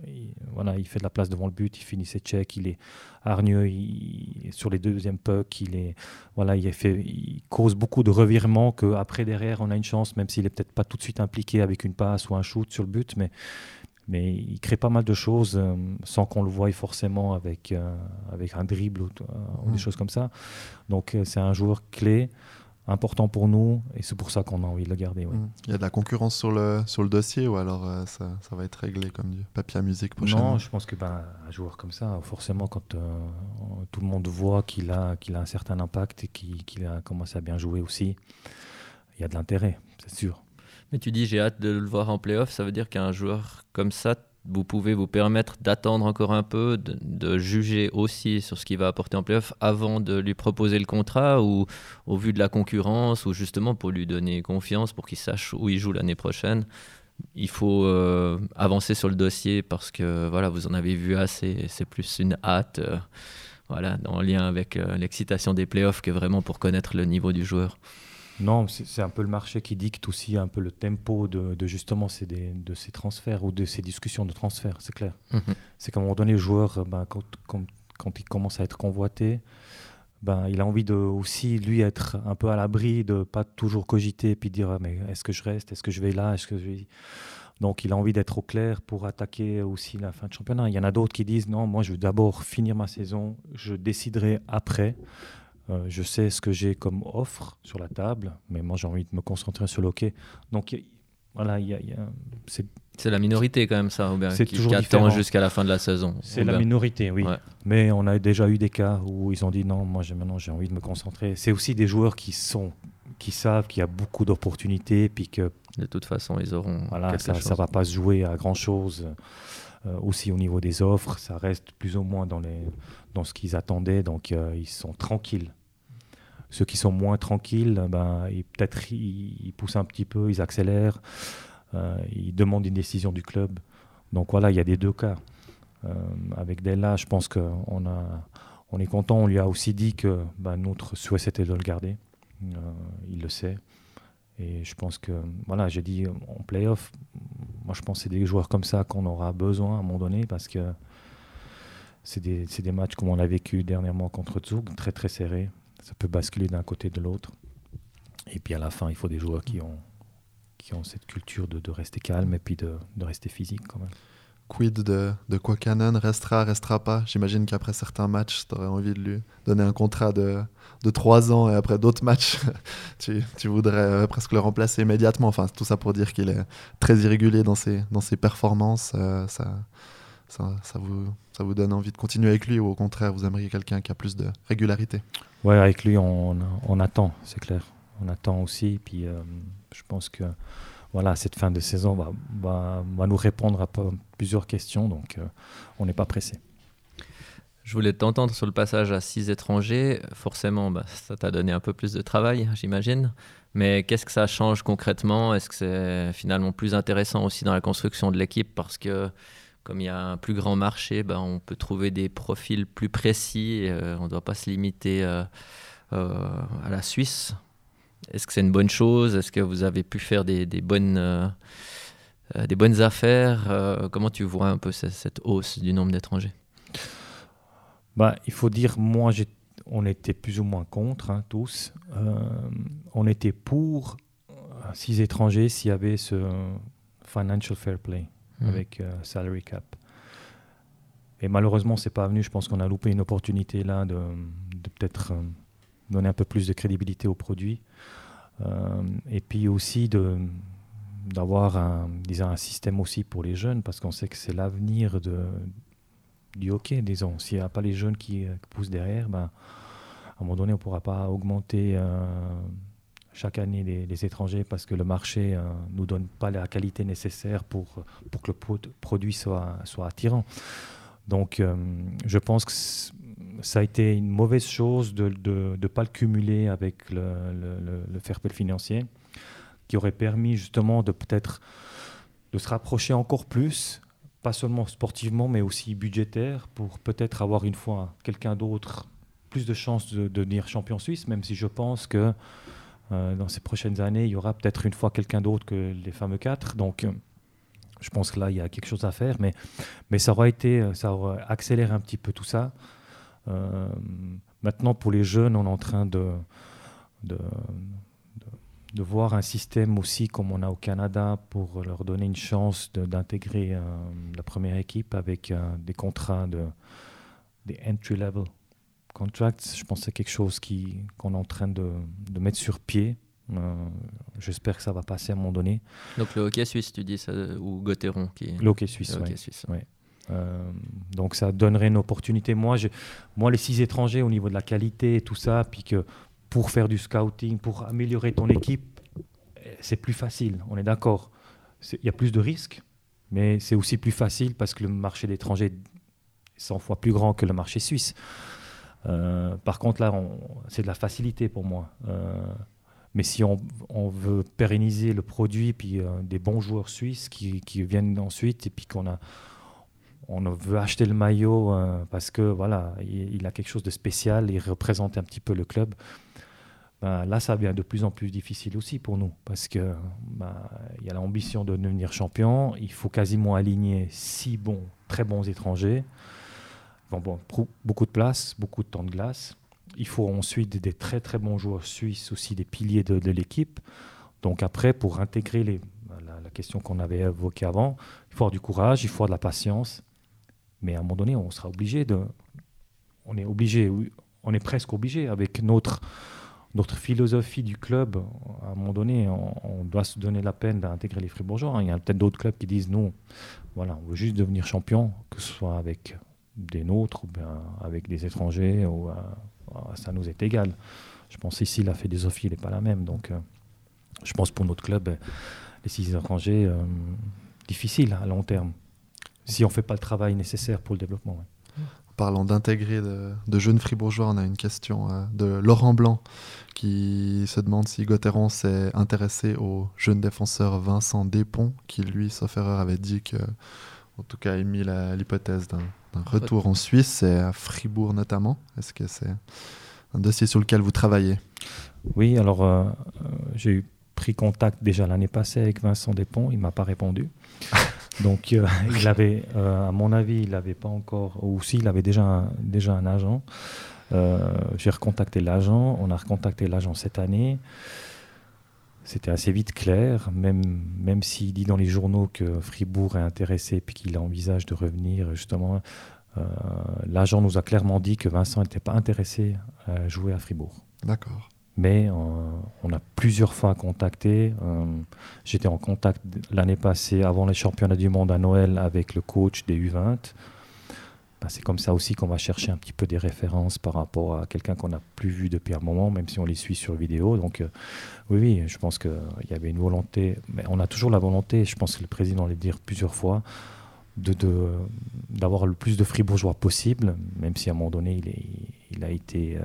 il, voilà, il fait de la place devant le but, il finit ses checks, il est hargneux sur les deuxièmes pucks, il, est, voilà, il, fait, il cause beaucoup de revirements qu'après derrière on a une chance, même s'il n'est peut-être pas tout de suite impliqué avec une passe ou un shoot sur le but, mais, mais il crée pas mal de choses euh, sans qu'on le voie forcément avec, avec un dribble ou, ou des mmh. choses comme ça. Donc c'est un joueur clé important pour nous et c'est pour ça qu'on a envie de le garder. Mmh. Il y a de la concurrence sur le, sur le dossier ou alors euh, ça, ça, va être réglé comme du papier à musique prochainement? Non, je pense que ben, un joueur comme ça, forcément, quand euh, tout le monde voit qu'il a, qu'il a un certain impact et qu'il a commencé à bien jouer aussi, il y a de l'intérêt, c'est sûr. Mais tu dis j'ai hâte de le voir en playoff, ça veut dire qu'un joueur comme ça, vous pouvez vous permettre d'attendre encore un peu, de, juger aussi sur ce qu'il va apporter en playoff avant de lui proposer le contrat ou au vu de la concurrence ou justement pour lui donner confiance pour qu'il sache où il joue l'année prochaine. Il faut euh, avancer sur le dossier parce que voilà, vous en avez vu assez, c'est plus une hâte euh, voilà, en lien avec euh, l'excitation des playoffs que vraiment pour connaître le niveau du joueur. Non, c'est un peu le marché qui dicte aussi un peu le tempo de, justement ces, de ces transferts ou de ces discussions de transfert, c'est clair. Mhm. C'est qu'à un moment donné, le joueur, ben, quand, quand, il commence à être convoité, ben, il a envie de aussi, lui, être un peu à l'abri, de pas toujours cogiter et puis dire ah, mais est-ce que je reste, est-ce que je vais là, est-ce que je vais... Donc il a envie d'être au clair pour attaquer aussi la fin de championnat. Il y en a d'autres qui disent non, moi je veux d'abord finir ma saison, je déciderai après. Euh, je sais ce que j'ai comme offre sur la table, mais moi j'ai envie de me concentrer sur le hockey. Donc voilà, y a, c'est c'est la minorité quand même ça, Robert, c'est qui, toujours qui attend jusqu'à la fin de la saison. C'est la minorité, oui. Mais on a déjà eu des cas où ils ont dit non, moi maintenant j'ai envie de me concentrer. C'est aussi des joueurs qui sont, qui savent qu'il y a beaucoup d'opportunités, puis que de toute façon ils auront. Voilà, ça, ne va pas se jouer à grand chose. Euh, aussi au niveau des offres, ça reste plus ou moins dans, les, dans ce qu'ils attendaient, donc euh, ils sont tranquilles. Ceux qui sont moins tranquilles, ben, peut-être ils, poussent un petit peu, ils accélèrent, euh, ils demandent une décision du club. Donc voilà, il y a des deux cas. avec Della, je pense qu'on on est content. On lui a aussi dit que ben, notre souhait c'était de le garder. il le sait. Et je pense que, voilà, j'ai dit en playoff, moi je pense que c'est des joueurs comme ça qu'on aura besoin à un moment donné parce que c'est des, des, matchs comme on l'a vécu dernièrement contre Zug, très très serrés. Ça peut basculer d'un côté de l'autre. Et puis à la fin, il faut des joueurs qui ont, qui ont cette culture de, rester calme et puis de, rester physique quand même quid de, de Canon restera, restera pas? J'imagine qu'après certains matchs, tu aurais envie de lui donner un contrat de, de 3 ans et après d'autres matchs, <laughs> tu, tu, voudrais euh, presque le remplacer immédiatement. Enfin, tout ça pour dire qu'il est très irrégulier dans ses, dans ses performances. Euh, ça, ça, ça, vous, ça vous donne envie de continuer avec lui ou au contraire, vous aimeriez quelqu'un qui a plus de régularité? Ouais, avec lui, on, on attend, c'est clair. On attend aussi. Puis euh, je pense que voilà, cette fin de saison va, va, nous répondre à plusieurs questions, donc euh, on n'est pas pressé. Je voulais t'entendre sur le passage à six étrangers. Forcément, bah, ça t'a donné un peu plus de travail, j'imagine. Mais qu'est-ce que ça change concrètement? Est-ce que c'est finalement plus intéressant aussi dans la construction de l'équipe Parce que comme il y a un plus grand marché, ben, on peut trouver des profils plus précis. on ne doit pas se limiter à la Suisse. Est-ce que c'est une bonne chose? Est-ce que vous avez pu faire des, bonnes, des bonnes affaires? Comment tu vois un peu cette, hausse du nombre d'étrangers? Bah, Il faut dire, moi, on était plus ou moins contre, hein, tous. on était pour six étrangers s'il y avait ce financial fair play hmm. avec euh, salary cap. Et malheureusement, c'est pas venu. Je pense qu'on a loupé une opportunité là de, peut-être euh, donner un peu plus de crédibilité au produit. Euh, et puis aussi de d'avoir un, disons, un système aussi pour les jeunes, parce qu'on sait que c'est l'avenir de, du hockey, disons. S'il n'y a pas les jeunes qui, poussent derrière, ben, à un moment donné, on ne pourra pas augmenter chaque année les, étrangers parce que le marché ne euh, nous donne pas la qualité nécessaire pour, pour que le produit soit, soit attirant. Donc euh, je pense que ça a été une mauvaise chose de ne pas le cumuler avec le, le, le, fair play financier qui aurait permis justement de peut-être de se rapprocher encore plus, pas seulement sportivement mais aussi budgétaire pour peut-être avoir une fois quelqu'un d'autre plus de chances de, de devenir champion suisse, même si je pense que euh, dans ces prochaines années, il y aura peut-être une fois quelqu'un d'autre que les fameux quatre. Donc, euh, je pense que là, il y a quelque chose à faire, mais, mais ça aura été, euh, ça aura accéléré un petit peu tout ça. maintenant, pour les jeunes, on est en train de, de, de, voir un système aussi comme on a au Canada pour leur donner une chance d'intégrer la première équipe avec des contrats de des entry level contracts, je pense que c'est quelque chose qu'on est en train de, de, mettre sur pied. Euh, j'espère que ça va passer à un moment donné. Donc le hockey suisse, tu dis ça, ou Gauthieron qui... Le hockey suisse, oui. Euh, donc ça donnerait une opportunité. Moi, moi, les six étrangers au niveau de la qualité et tout ça, puis que pour faire du scouting, pour améliorer ton équipe, c'est plus facile, on est d'accord. Il y a plus de risques, mais c'est aussi plus facile parce que le marché d'étrangers est 100 fois plus grand que le marché suisse. Euh, par contre, là, c'est de la facilité pour moi. Euh, mais si on, veut pérenniser le produit, puis euh, des bons joueurs suisses qui, viennent ensuite, et puis qu'on a, on veut acheter le maillot parce que voilà, il, a quelque chose de spécial, il représente un petit peu le club. Ben, là, ça devient de plus en plus difficile aussi pour nous parce que ben, il y a l'ambition de devenir champion. Il faut quasiment aligner six bons, très bons étrangers beaucoup de place, beaucoup de temps de glace. Il faut ensuite des très très bons joueurs suisses, aussi des piliers de, l'équipe. Donc après, pour intégrer les, la, question qu'on avait évoquée avant, il faut avoir du courage, il faut avoir de la patience. Mais à un moment donné, on sera obligé de... On est obligé, on est presque obligé avec notre, notre philosophie du club. À un moment donné, on, doit se donner la peine d'intégrer les Fribourgeois. Il y a peut-être d'autres clubs qui disent non, voilà, on veut juste devenir champion, que ce soit avec des nôtres ou bien avec des étrangers, ou, euh, ça nous est égal. Je pense ici la philosophie n'est pas la même. Donc euh, je pense pour notre club, euh, les six étrangers, difficile à long terme, si on ne fait pas le travail nécessaire pour le développement. Parlant d'intégrer de, jeunes fribourgeois, on a une question de Laurent Blanc qui se demande si Gauthieron s'est intéressé au jeune défenseur Vincent Despont, qui lui, sauf erreur, avait dit que, en tout cas, émis l'hypothèse d'un retour en Suisse et à Fribourg notamment. Est-ce que c'est un dossier sur lequel vous travaillez? Oui, alors euh, euh, j'ai eu pris contact déjà l'année passée avec Vincent Despont, il m'a pas répondu. <laughs> Donc euh, il avait, à mon avis, il n'avait pas encore, ou si, il avait déjà un, déjà un agent. j'ai recontacté l'agent, on a recontacté l'agent cette année c'était assez vite clair, même, même s'il dit dans les journaux que Fribourg est intéressé et qu'il envisage de revenir, justement, euh, l'agent nous a clairement dit que Vincent n'était pas intéressé à jouer à Fribourg. D'accord. Mais euh, on a plusieurs fois contacté. Euh, j'étais en contact l'année passée, avant les championnats du monde à Noël, avec le coach des U20. Ben, c'est comme ça aussi qu'on va chercher un petit peu des références par rapport à quelqu'un qu'on n'a plus vu depuis un moment, même si on les suit sur vidéo. Donc euh, oui, oui, je pense qu'il y avait une volonté, mais on a toujours la volonté, je pense que le président l'a dit plusieurs fois, d'avoir le plus de fribourgeois possible, même si à un moment donné, il a été, euh,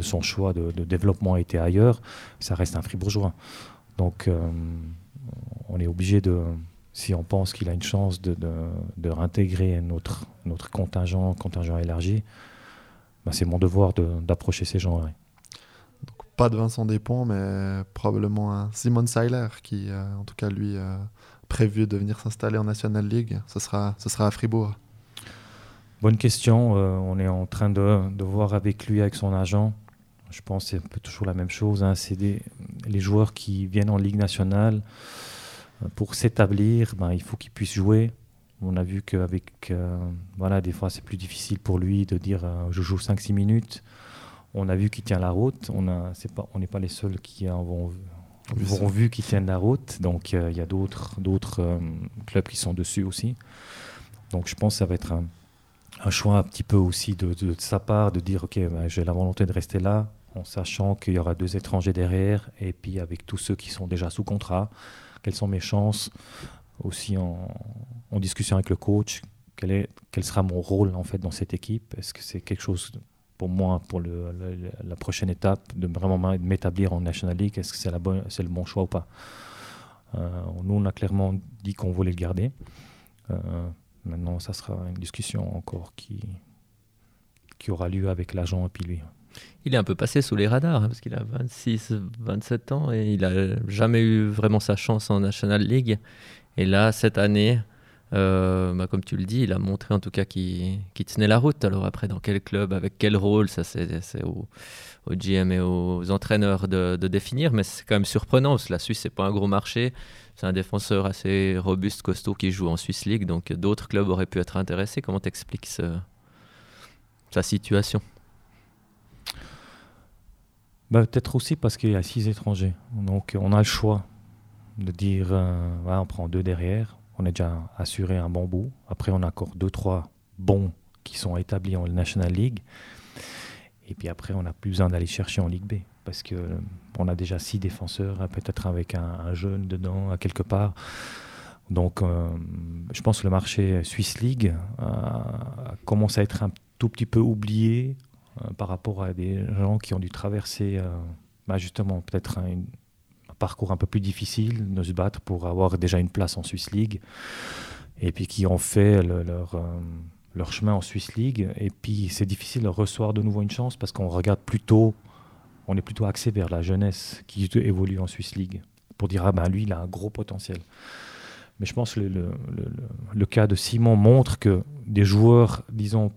son choix de, développement a été ailleurs, ça reste un fribourgeois. Donc euh, on est obligé de, si on pense qu'il a une chance de, de, réintégrer notre, notre contingent, contingent élargi, bah, c'est mon devoir d'approcher ces gens-là. Pas de Vincent Despont, mais probablement un Simon Seiler qui, euh, en tout cas, lui, a prévu de venir s'installer en National League. Ce sera, ce sera à Fribourg. Bonne question. Euh, on est en train de, de, voir avec lui, avec son agent. Je pense que c'est un peu toujours la même chose. Hein. C'est les joueurs qui viennent en Ligue nationale euh, pour s'établir, ben, il faut qu'ils puissent jouer. On a vu qu'avec, voilà, des fois c'est plus difficile pour lui de dire je joue 5-6 minutes on a vu qu'il tient la route. On n'est pas, les seuls qui ont, vu qu'il tient la route. Donc euh, il y a d'autres, euh, clubs qui sont dessus aussi. Donc je pense que ça va être un, choix un petit peu aussi de, sa part de dire ok, ben, j'ai la volonté de rester là, en sachant qu'il y aura deux étrangers derrière, et puis avec tous ceux qui sont déjà sous contrat, quelles sont mes chances aussi en, discussion avec le coach. Quel, quel sera mon rôle en fait dans cette équipe Est-ce que c'est quelque chose pour moi, pour le, la prochaine étape, de vraiment m'établir en National League, est-ce que c'est c'est le bon choix ou pas? Euh, Nous, on a clairement dit qu'on voulait le garder. Euh, maintenant, ça sera une discussion encore qui, qui aura lieu avec l'agent et puis lui. Il est un peu passé sous les radars hein, parce qu'il a 26, 27 ans et il n'a jamais eu vraiment sa chance en National League. Et là, cette année, euh, bah, comme tu le dis, il a montré en tout cas qu'il tenait la route. Alors après, dans quel club, avec quel rôle, ça c'est au, GM et aux entraîneurs de, définir, mais c'est quand même surprenant parce que la Suisse, c'est pas un gros marché. C'est un défenseur assez robuste, costaud qui joue en Swiss League, donc d'autres clubs auraient pu être intéressés. Comment t'expliques sa situation? Bah, Peut-être aussi parce qu'il y a six étrangers. Donc on a le choix de dire euh, on prend deux derrière, on a déjà assuré un bon bout. Après, on a encore deux, trois bons qui sont établis en National League. Et puis après, on n'a plus besoin d'aller chercher en Ligue B parce que euh, on a déjà six défenseurs, hein, peut-être avec un, jeune dedans à quelque part. Donc, euh, je pense que le marché Swiss League euh, commence à être un tout petit peu oublié par rapport à des gens qui ont dû traverser, bah, justement, peut-être une, parcours un peu plus difficile, de se battre pour avoir déjà une place en Swiss League, et puis qui ont fait leur, euh, leur chemin en Swiss League. Et puis c'est difficile de recevoir de nouveau une chance parce qu'on regarde plutôt, on est plutôt axé vers la jeunesse qui évolue en Swiss League pour dire ah ben lui il a un gros potentiel. Mais je pense que le, cas de Simon montre que des joueurs, disons,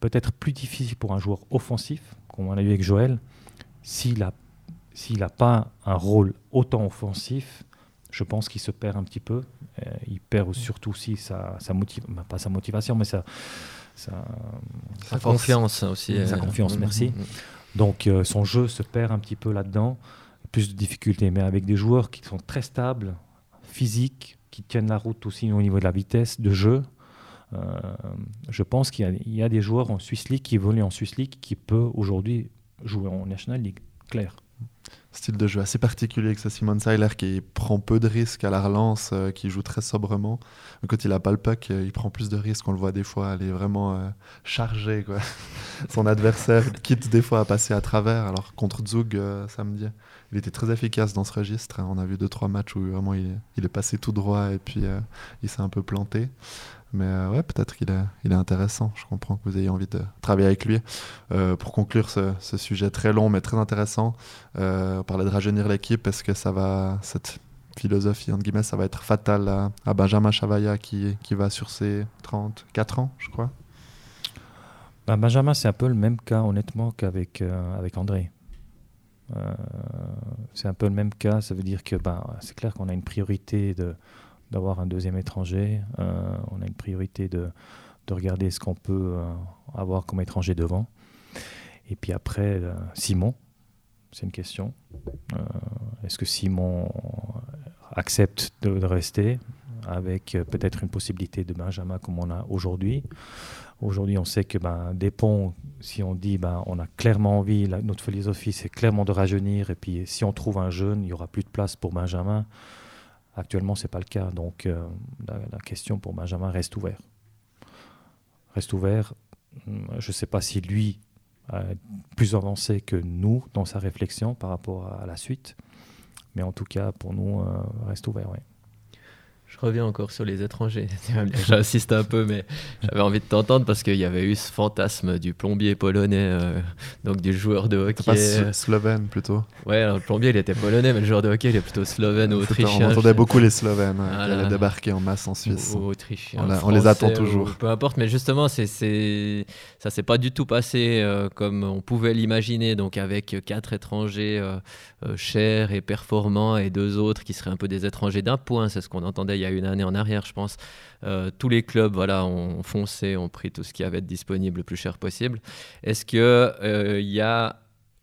peut-être plus difficiles pour un joueur offensif, comme on a vu avec Joël, s'il a s'il n'a pas un rôle autant offensif, je pense qu'il se perd un petit peu. Euh, il perd surtout aussi sa, sa motivation, bah, pas sa motivation, mais sa, sa, confiance aussi. Sa euh, confiance, mm, merci. Mm, mm. Donc euh, son jeu se perd un petit peu là-dedans, plus de difficultés, mais avec des joueurs qui sont très stables, physiques, qui tiennent la route aussi au niveau de la vitesse de jeu. Je pense qu'il y, a des joueurs en Swiss League qui évoluent en Swiss League qui peuvent aujourd'hui jouer en National League, clair style de jeu assez particulier que ça Simon Seiler qui prend peu de risques à la relance, euh, qui joue très sobrement. quand il a pas le puck, euh, il prend plus de risques. On le voit des fois, est vraiment euh. Quoi. <laughs> Son adversaire <laughs> quitte des fois à passer à travers. Alors contre Zug samedi, il était très efficace dans ce registre. On a vu deux trois matchs où vraiment il est passé tout droit et puis il s'est un peu planté. Mais euh, ouais, peut-être qu'il est, il est intéressant. Je comprends que vous ayez envie de travailler avec lui. Euh, pour conclure ce, sujet très long mais très intéressant, euh, on parlait de rajeunir l'équipe. Est-ce que ça va, cette philosophie, entre guillemets, ça va être fatal à, à Benjamin Chavaya qui, qui va sur ses 34 ans, je crois? Ben Benjamin, c'est un peu le même cas, honnêtement, qu'avec avec André. c'est un peu le même cas. Ça veut dire que ben, c'est clair qu'on a une priorité de d'avoir un deuxième étranger. Euh, on a une priorité de, de regarder ce qu'on peut euh, avoir comme étranger devant. Et puis après, euh, Simon, c'est une question. Est-ce que Simon accepte de, rester avec peut-être une possibilité de Benjamin comme on a aujourd'hui? Aujourd'hui, on sait que ben, des ponts, si on dit ben, on a clairement envie, notre philosophie c'est clairement de rajeunir, et puis si on trouve un jeune, il n'y aura plus de place pour Benjamin. Actuellement, ce n'est pas le cas. Donc, euh, la, question pour Benjamin reste ouverte. Reste ouvert. Hum, je ne sais pas si lui est plus avancé que nous dans sa réflexion par rapport à la suite. Mais en tout cas, pour nous, euh, reste ouvert. Je reviens encore sur les étrangers. <laughs> J'insiste un <laughs> peu, mais j'avais envie de t'entendre parce qu'il y avait eu ce fantasme du plombier polonais, euh, donc du joueur de hockey. Pas slovène plutôt. Ouais, le plombier il était polonais, mais le joueur de hockey il est plutôt slovène ou autrichien. On entendait beaucoup les Slovènes qui allaient débarquer en masse en Suisse. Ou, autrichien. On, les attend toujours. peu importe, mais justement, c'est, ça s'est pas du tout passé euh, comme on pouvait l'imaginer, donc avec quatre étrangers euh, chers et performants et deux autres qui seraient un peu des étrangers d'un point, c'est ce qu'on entendait il y a une année en arrière, je pense. Euh, tous les clubs voilà, ont foncé, ont pris tout ce qui avait être disponible le plus cher possible. Est-ce qu'il euh, y a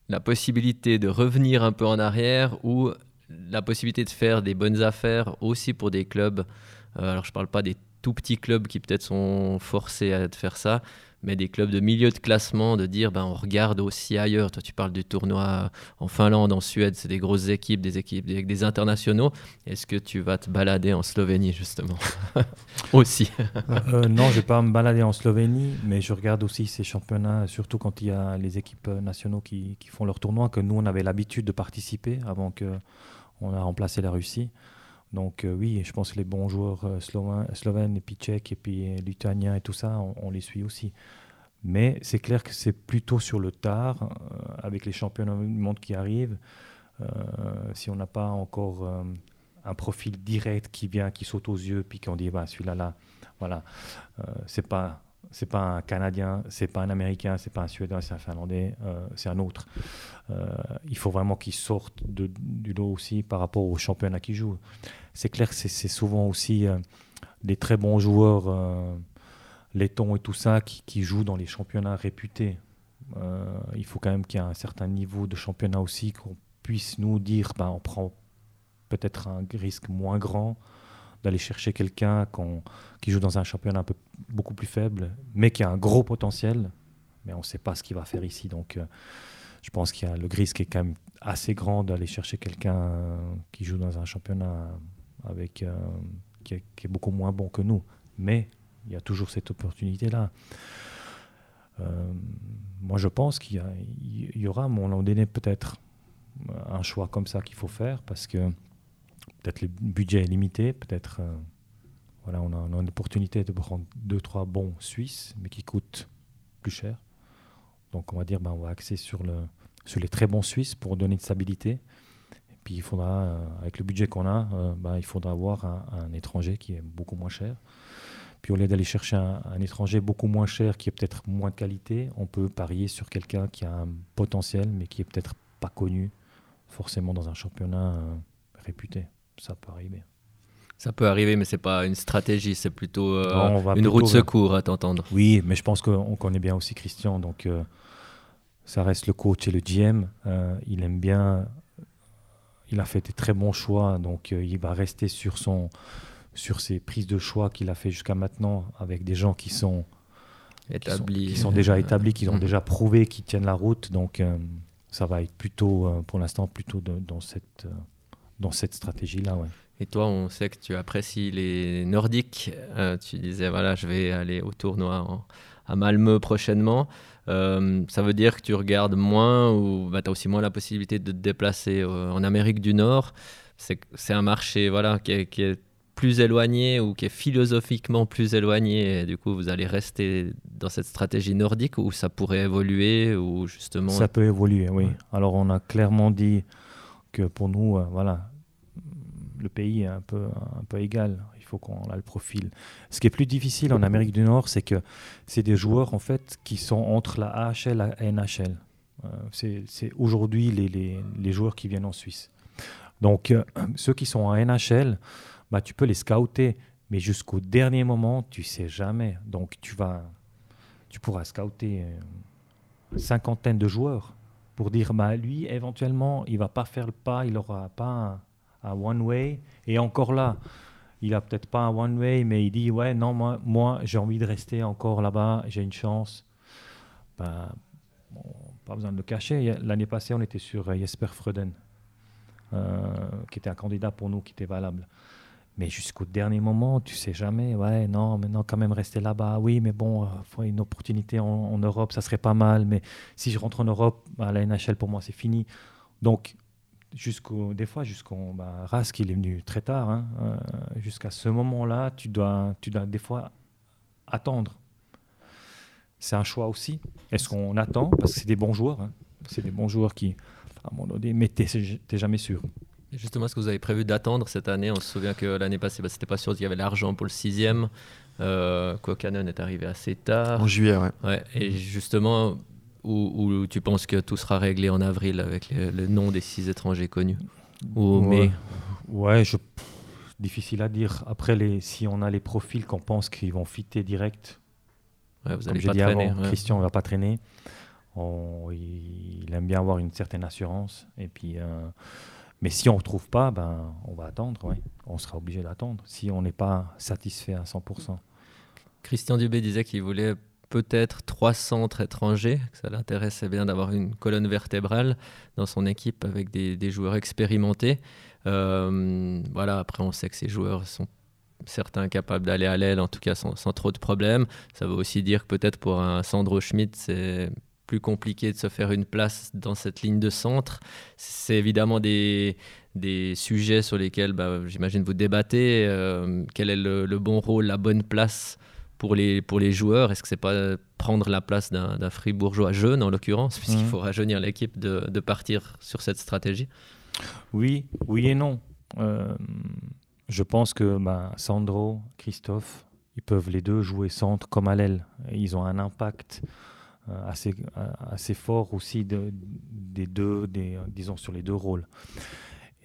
la possibilité de revenir un peu en arrière ou la possibilité de faire des bonnes affaires aussi pour des clubs euh, Alors, je ne parle pas des tout petits clubs qui peut-être sont forcés à faire ça, mais des clubs de milieu de classement, de dire ben, on regarde aussi ailleurs. Toi, tu parles du tournoi en Finlande, en Suède, c'est des grosses équipes, des équipes avec des internationaux. Est-ce que tu vas te balader en Slovénie, justement? <laughs> Aussi. Euh, non, je ne vais pas me balader en Slovénie, mais je regarde aussi ces championnats, surtout quand il y a les équipes nationaux qui, qui font leur tournoi, que nous, on avait l'habitude de participer avant qu'on a remplacé la Russie. Donc euh, oui, je pense que les bons joueurs euh, slovènes, et puis tchèques et puis euh, lituaniens et tout ça, on, les suit aussi. Mais c'est clair que c'est plutôt sur le tard, avec les championnats du monde qui arrivent. si on n'a pas encore un profil direct qui vient, qui saute aux yeux, puis qu'on dit bah, celui-là, là, voilà, c'est pas c'est pas un Canadien, c'est pas un Américain, c'est pas un Suédois, c'est un Finlandais, c'est un autre. il faut vraiment qu'il sorte du lot aussi par rapport aux championnats qu'il joue c'est clair que c'est souvent aussi euh, des très bons joueurs, euh, lettons et tout ça, qui, jouent dans les championnats réputés. Euh, il faut quand même qu'il y ait un certain niveau de championnat aussi, qu'on puisse nous dire, ben, on prend peut-être un risque moins grand d'aller chercher quelqu'un qui joue dans un championnat un peu beaucoup plus faible, mais qui a un gros potentiel, mais on ne sait pas ce qu'il va faire ici. Donc, je pense qu'il y a le risque est quand même assez grand d'aller chercher quelqu'un qui joue dans un championnat avec, euh, qui, est, beaucoup moins bon que nous. Mais il y a toujours cette opportunité-là. Euh, moi, je pense qu'il y, aura moment donné peut-être un choix comme ça qu'il faut faire parce que peut-être le budget est limité, peut-être euh, voilà, on a, une opportunité de prendre deux, trois bons Suisses, mais qui coûtent plus cher. Donc on va dire, ben, on va axer sur, le, sur les très bons Suisses pour donner une stabilité. Puis il faudra, euh, avec le budget qu'on a, euh, bah, il faudra avoir un, étranger qui est beaucoup moins cher. Puis au lieu d'aller chercher un, étranger beaucoup moins cher, qui est peut-être moins de qualité, on peut parier sur quelqu'un qui a un potentiel, mais qui est peut-être pas connu forcément dans un championnat réputé. Ça peut arriver. Ça peut arriver, mais c'est pas une stratégie, c'est plutôt une route de secours à t'entendre. Oui, mais je pense qu'on connaît bien aussi Christian, donc ça reste le coach et le GM. il aime bien il a fait des très bons choix, donc euh, il va rester sur, son, sur ses prises de choix qu'il a fait jusqu'à maintenant avec des gens qui sont établis, qui sont, déjà établis, qui ont mm. déjà prouvé qu'ils tiennent la route. Donc euh, ça va être plutôt, euh, pour l'instant, plutôt dans cette, dans cette stratégie-là. Ouais. Et toi, on sait que tu apprécies les Nordiques. tu disais, voilà, je vais aller au tournoi à Malmö prochainement. Euh, ça veut dire que tu regardes moins ou bah, tu as aussi moins la possibilité de te déplacer euh, en Amérique du Nord. C'est un marché voilà, qui est, plus éloigné ou qui est philosophiquement plus éloigné. Et du coup, vous allez rester dans cette stratégie nordique ou ça pourrait évoluer ou justement... Ça peut évoluer, oui. Alors, on a clairement dit que pour nous, euh, voilà, le pays est un peu, un peu égal il faut qu'on a le profil. Ce qui est plus difficile en Amérique du Nord, c'est que c'est des joueurs en fait qui sont entre la AHL et la NHL. Euh, c'est aujourd'hui les, les, les, joueurs qui viennent en Suisse. Donc euh, ceux qui sont en NHL, bah, tu peux les scouter, mais jusqu'au dernier moment, tu sais jamais. Donc tu vas, tu pourras scouter une cinquantaine de joueurs pour dire bah lui éventuellement il va pas faire le pas, il n'aura pas un, un one way et encore là il a peut-être pas un one way, mais il dit ouais non moi moi j'ai envie de rester encore là-bas, j'ai une chance. Ben, pas besoin de le cacher. L'année passée, on était sur euh, Jesper Fröden, euh, qui était un candidat pour nous, qui était valable. Mais jusqu'au dernier moment, tu sais jamais. Ouais, non, maintenant quand même rester là-bas. Oui, mais bon, euh, une opportunité en, Europe, ça serait pas mal. Mais si je rentre en Europe, à la NHL pour moi c'est fini. Donc jusqu'au, des fois, jusqu'au bah, Rask, il est venu très tard. Hein, euh, jusqu'à ce moment-là, tu dois, tu dois des fois attendre. C'est un choix aussi. Est-ce qu'on attend? Parce que c'est des bons joueurs. Hein. C'est des bons joueurs qui, à un moment donné, mais tu n'es jamais sûr. Justement, est-ce que vous avez prévu d'attendre cette année? On se souvient que l'année passée, bah, c'était pas sûr qu'il y avait l'argent pour le sixième. Euh, est arrivé assez tard. En juillet, ouais. ouais et justement, où, tu penses que tout sera réglé en avril avec le, nom des six étrangers connus? Ou ouais. Ouais, je... difficile à dire. Après, les... si on a les profils qu'on pense qu'ils vont fitter direct, ouais, vous allez pas traîner, Christian ne va pas traîner. Il aime bien avoir une certaine assurance. Et puis, euh, Mais si on ne retrouve pas, ben, on va attendre. Ouais. On sera obligé d'attendre si on n'est pas satisfait à 100%. Christian Dubé disait qu'il voulait peut-être trois centres étrangers, que ça l'intéressait bien d'avoir une colonne vertébrale dans son équipe avec des, joueurs expérimentés. Euh, voilà, après on sait que ces joueurs sont certains capables d'aller à l'aile, en tout cas sans, trop de problèmes. Ça veut aussi dire que peut-être pour un Sandro Schmidt, c'est plus compliqué de se faire une place dans cette ligne de centre. C'est évidemment des, des sujets sur lesquels bah, j'imagine vous débattez. Euh, quel est le, bon rôle, la bonne place pour les, pour les joueurs? Est-ce que c'est pas prendre la place d'un fribourgeois jeune, en l'occurrence, puisqu'il mmh. faut rajeunir l'équipe de, de, partir sur cette stratégie? Oui, oui et non. Euh, je pense que bah, Sandro, Christophe, ils peuvent les deux jouer centre comme à l'aile. Ils ont un impact assez, euh, assez fort aussi de, des deux, des, disons sur les deux rôles.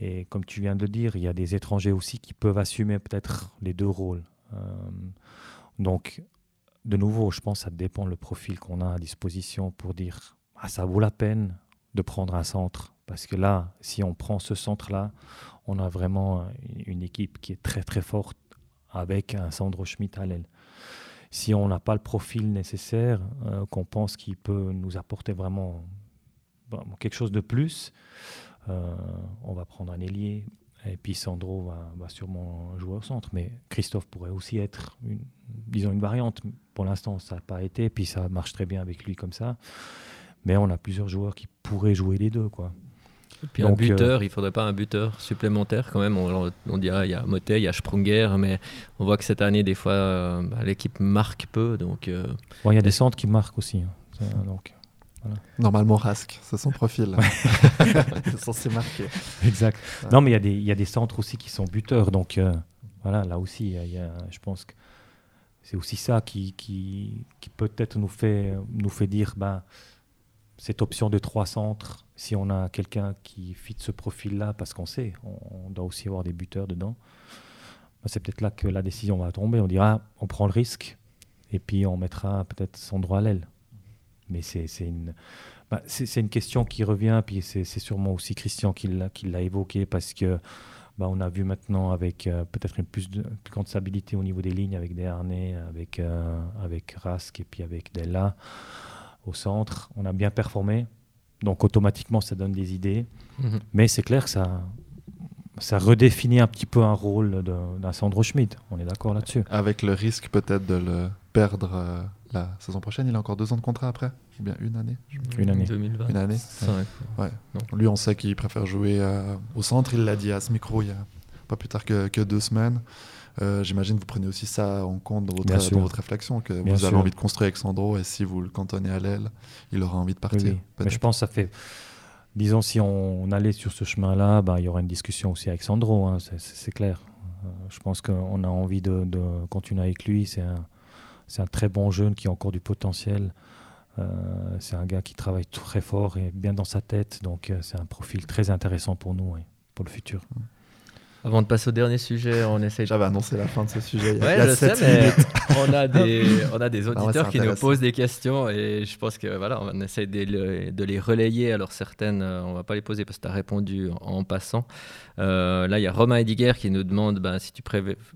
Et comme tu viens de dire, il y a des étrangers aussi qui peuvent assumer peut-être les deux rôles. Donc, de nouveau, je pense que ça dépend le profil qu'on a à disposition pour dire ah, ça vaut la peine de prendre un centre. Parce que là, si on prend ce centre-là, on a vraiment une équipe qui est très très forte avec un Sandro Schmidt à l'aile. Si on n'a pas le profil nécessaire, euh, qu'on pense qu'il peut nous apporter vraiment quelque chose de plus, euh, on va prendre un ailier, et puis Sandro va, sûrement jouer au centre. Mais Christophe pourrait aussi être, une, disons, une variante. Pour l'instant, ça n'a pas été. Puis ça marche très bien avec lui comme ça. Mais on a plusieurs joueurs qui pourraient jouer les deux. Quoi. Et puis un buteur, euh, il faudrait pas un buteur supplémentaire quand même. On, on dirait il y a Motet, il y a Sprunger, mais on voit que cette année, des fois, euh, bah, l'équipe marque peu. Donc, euh, il y a des centres qui marquent aussi. Hein. Donc, Normalement, Rask, c'est son profil. <laughs> c'est censé marquer. Exact. Non, mais il y, y, a des centres aussi qui sont buteurs. Donc, euh, voilà, là aussi, y a, je pense que c'est aussi ça qui, qui, qui peut-être nous fait, nous fait dire ben, cette option de trois centres, si on a quelqu'un qui fit ce profil-là, parce qu'on sait, on, doit aussi avoir des buteurs dedans, ben, c'est peut-être là que la décision va tomber. On dira, on prend le risque, et puis on mettra peut-être son droit à l'aile mais c'est une, bah, une question qui revient, puis c'est sûrement aussi Christian qui l'a évoqué, parce que bah, on a vu maintenant avec euh, peut-être une plus, de, grande stabilité au niveau des lignes, avec des harnais, avec, euh, avec Rask et puis avec Della au centre. On a bien performé, donc automatiquement ça donne des idées, mhm. mais c'est clair que ça, ça redéfinit un petit peu un rôle d'un Sandro Schmidt. On est d'accord là-dessus. Avec le risque peut-être de le perdre euh, la saison prochaine. Il a encore deux ans de contrat après Ou bien une année Une année. 2020. Une année ouais. Lui, on sait qu'il préfère jouer euh, au centre. Il l'a dit à ce micro il y a pas plus tard que, que deux semaines. Euh, j'imagine que vous prenez aussi ça en compte dans votre, dans votre réflexion, que vous avez envie de construire avec Sandro et si vous le cantonnez à l'aile, il aura envie de partir. Mais je pense que ça fait disons, si on, allait sur ce chemin-là, bah, il y aura une discussion aussi avec Sandro, hein, c'est clair. Euh, je pense qu'on a envie de, continuer avec lui. C'est un, un, très bon jeune qui a encore du potentiel. Euh, c'est un gars qui travaille très fort et bien dans sa tête. Donc, c'est un profil très intéressant pour nous, pour le futur. Avant de passer au dernier sujet, on essaie. J'avais annoncé la fin de ce sujet. Il y a, je sais, mais <laughs> on a des, on a des auditeurs qui nous posent des questions et je pense que voilà, on essaie de, de les relayer. Alors certaines, euh, on va pas les poser parce que tu as répondu en, passant. Euh, là, il y a Romain Ediger qui nous demande ben, si tu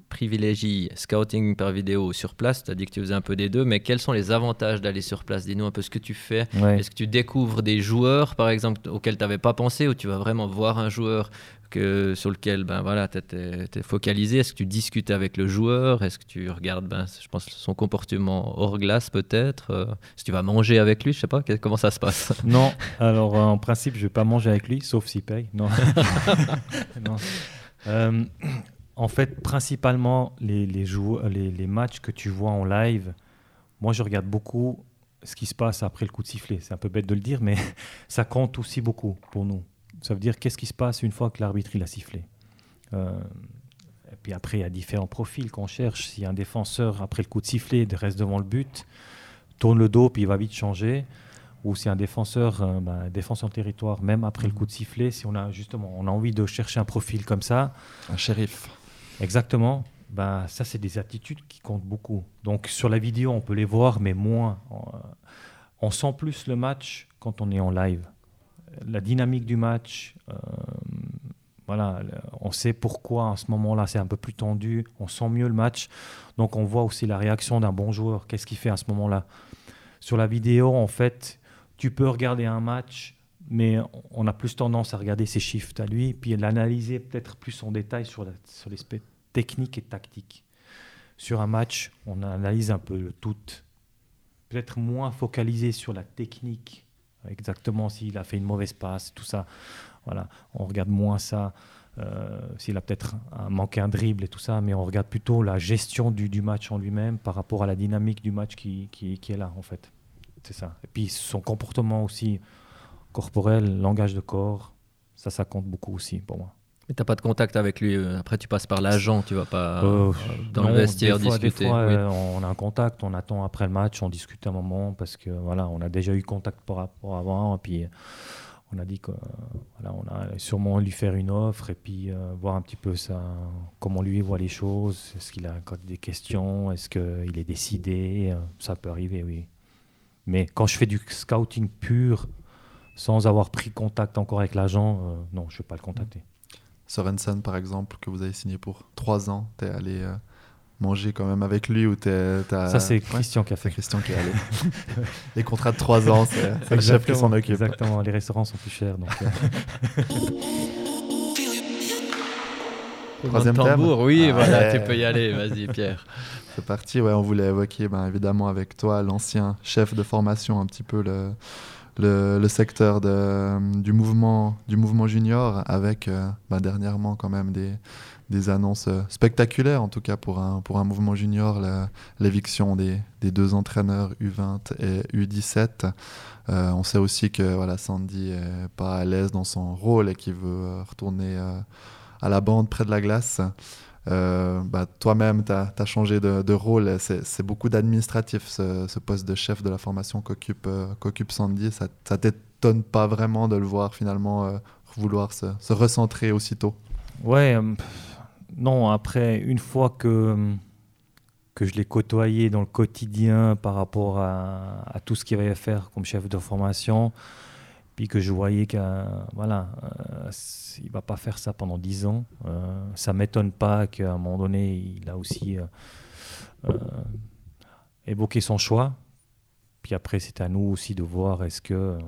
privilégies scouting par vidéo sur place. Tu as dit que tu faisais un peu des deux, mais quels sont les avantages d'aller sur place? Dis-nous un peu ce que tu fais. Est-ce que tu découvres des joueurs, par exemple, auxquels tu n'avais pas pensé, ou tu vas vraiment voir un joueur que, sur lequel ben, voilà, tu es, focalisé Est-ce que tu discutes avec le joueur? Est-ce que tu regardes ben, je pense, son comportement hors glace peut-être? Euh, Est-ce que tu vas manger avec lui? Je sais pas, comment ça se passe? <laughs> Non, alors en principe, je vais pas manger avec lui, sauf s'il paye. Non. <laughs> Euh, en fait, principalement, les, les, les, les matchs que tu vois en live, moi je regarde beaucoup ce qui se passe après le coup de sifflet. C'est un peu bête de le dire, mais <laughs> ça compte aussi beaucoup pour nous. Ça veut dire qu'est-ce qui se passe une fois que l'arbitre il a sifflé. Euh, et puis après, il y a différents profils qu'on cherche. A un défenseur, après le coup de sifflet, reste devant le but, tourne le dos, puis il va vite changer. Ou si un défenseur, euh, bah, défense en territoire, même après le coup de sifflet, si on a justement on a envie de chercher un profil comme ça. Un shérif. Exactement. Bah, ça, c'est des attitudes qui comptent beaucoup. Donc sur la vidéo, on peut les voir, mais moins. On sent plus le match quand on est en live la dynamique du match, euh, voilà, on sait pourquoi à ce moment-là c'est un peu plus tendu, on sent mieux le match, donc on voit aussi la réaction d'un bon joueur, qu'est-ce qu'il fait à ce moment-là? Sur la vidéo, en fait, tu peux regarder un match, mais on a plus tendance à regarder ses chiffres à lui, puis l'analyser peut-être plus en détail sur l'aspect technique et tactique. Sur un match, on analyse un peu tout, peut-être moins focalisé sur la technique exactement s'il a fait une mauvaise passe, tout ça. Voilà, on regarde moins ça. Euh, s'il a peut-être manqué un dribble et tout ça, mais on regarde plutôt la gestion du, match en lui-même par rapport à la dynamique du match qui, qui, qui est là, en fait. C'est ça. Et puis son comportement aussi corporel, langage de corps, ça, ça compte beaucoup aussi pour moi. Mais t'as pas de contact avec lui. Euh, après, tu passes par l'agent, tu vas pas euh, dans le vestiaire discuter. Euh, on a un contact, on attend après le match, on discute un moment parce que voilà, on a déjà eu contact par rapport avant, et puis on a dit que voilà, on a sûrement lui faire une offre et puis voir un petit peu ça, comment lui voit les choses. Est-ce qu'il a des questions Est-ce qu'il est décidé Ça peut arriver, oui. Mais quand je fais du scouting pur, sans avoir pris contact encore avec l'agent, non, je ne vais pas le contacter. Sorensen, par exemple, que vous avez signé pour trois ans, tu es allé euh, manger quand même avec lui ou t'es, Ça, c'est Christian qui a fait. Christian qui est allé. <laughs> les contrats de trois ans, c'est, le chef qui s'en occupe. Exactement, les restaurants sont plus chers. Donc, euh. Troisième tambour, oui, ah, voilà, tu peux y aller, vas-y Pierre. <laughs> C'est parti, ouais, on voulait évoquer ben, évidemment avec toi l'ancien chef de formation, un petit peu le, le, secteur du, mouvement, du mouvement junior avec euh, bah, dernièrement quand même des, des annonces euh, spectaculaires, en tout cas pour un, pour un mouvement junior, l'éviction des, des, deux entraîneurs U20 et U17. Euh, on sait aussi que voilà, Sandy n'est pas à l'aise dans son rôle et qu'il veut retourner à la bande près de la glace. Euh, bah, toi-même, tu as, changé de, rôle. C'est beaucoup d'administratif, ce, poste de chef de la formation qu'occupe euh, Sandy. Ça, ça t'étonne pas vraiment de le voir finalement euh, vouloir se, recentrer aussitôt? Ouais, non, après, une fois que, que je l'ai côtoyé dans le quotidien par rapport à, à tout ce qu'il va faire comme chef de formation, puis que je voyais qu'il voilà, euh, va pas faire ça pendant dix ans. Euh, ça m'étonne pas qu'à un moment donné, il a aussi euh, euh, évoqué son choix. Puis après, c'est à nous aussi de voir est-ce qu'il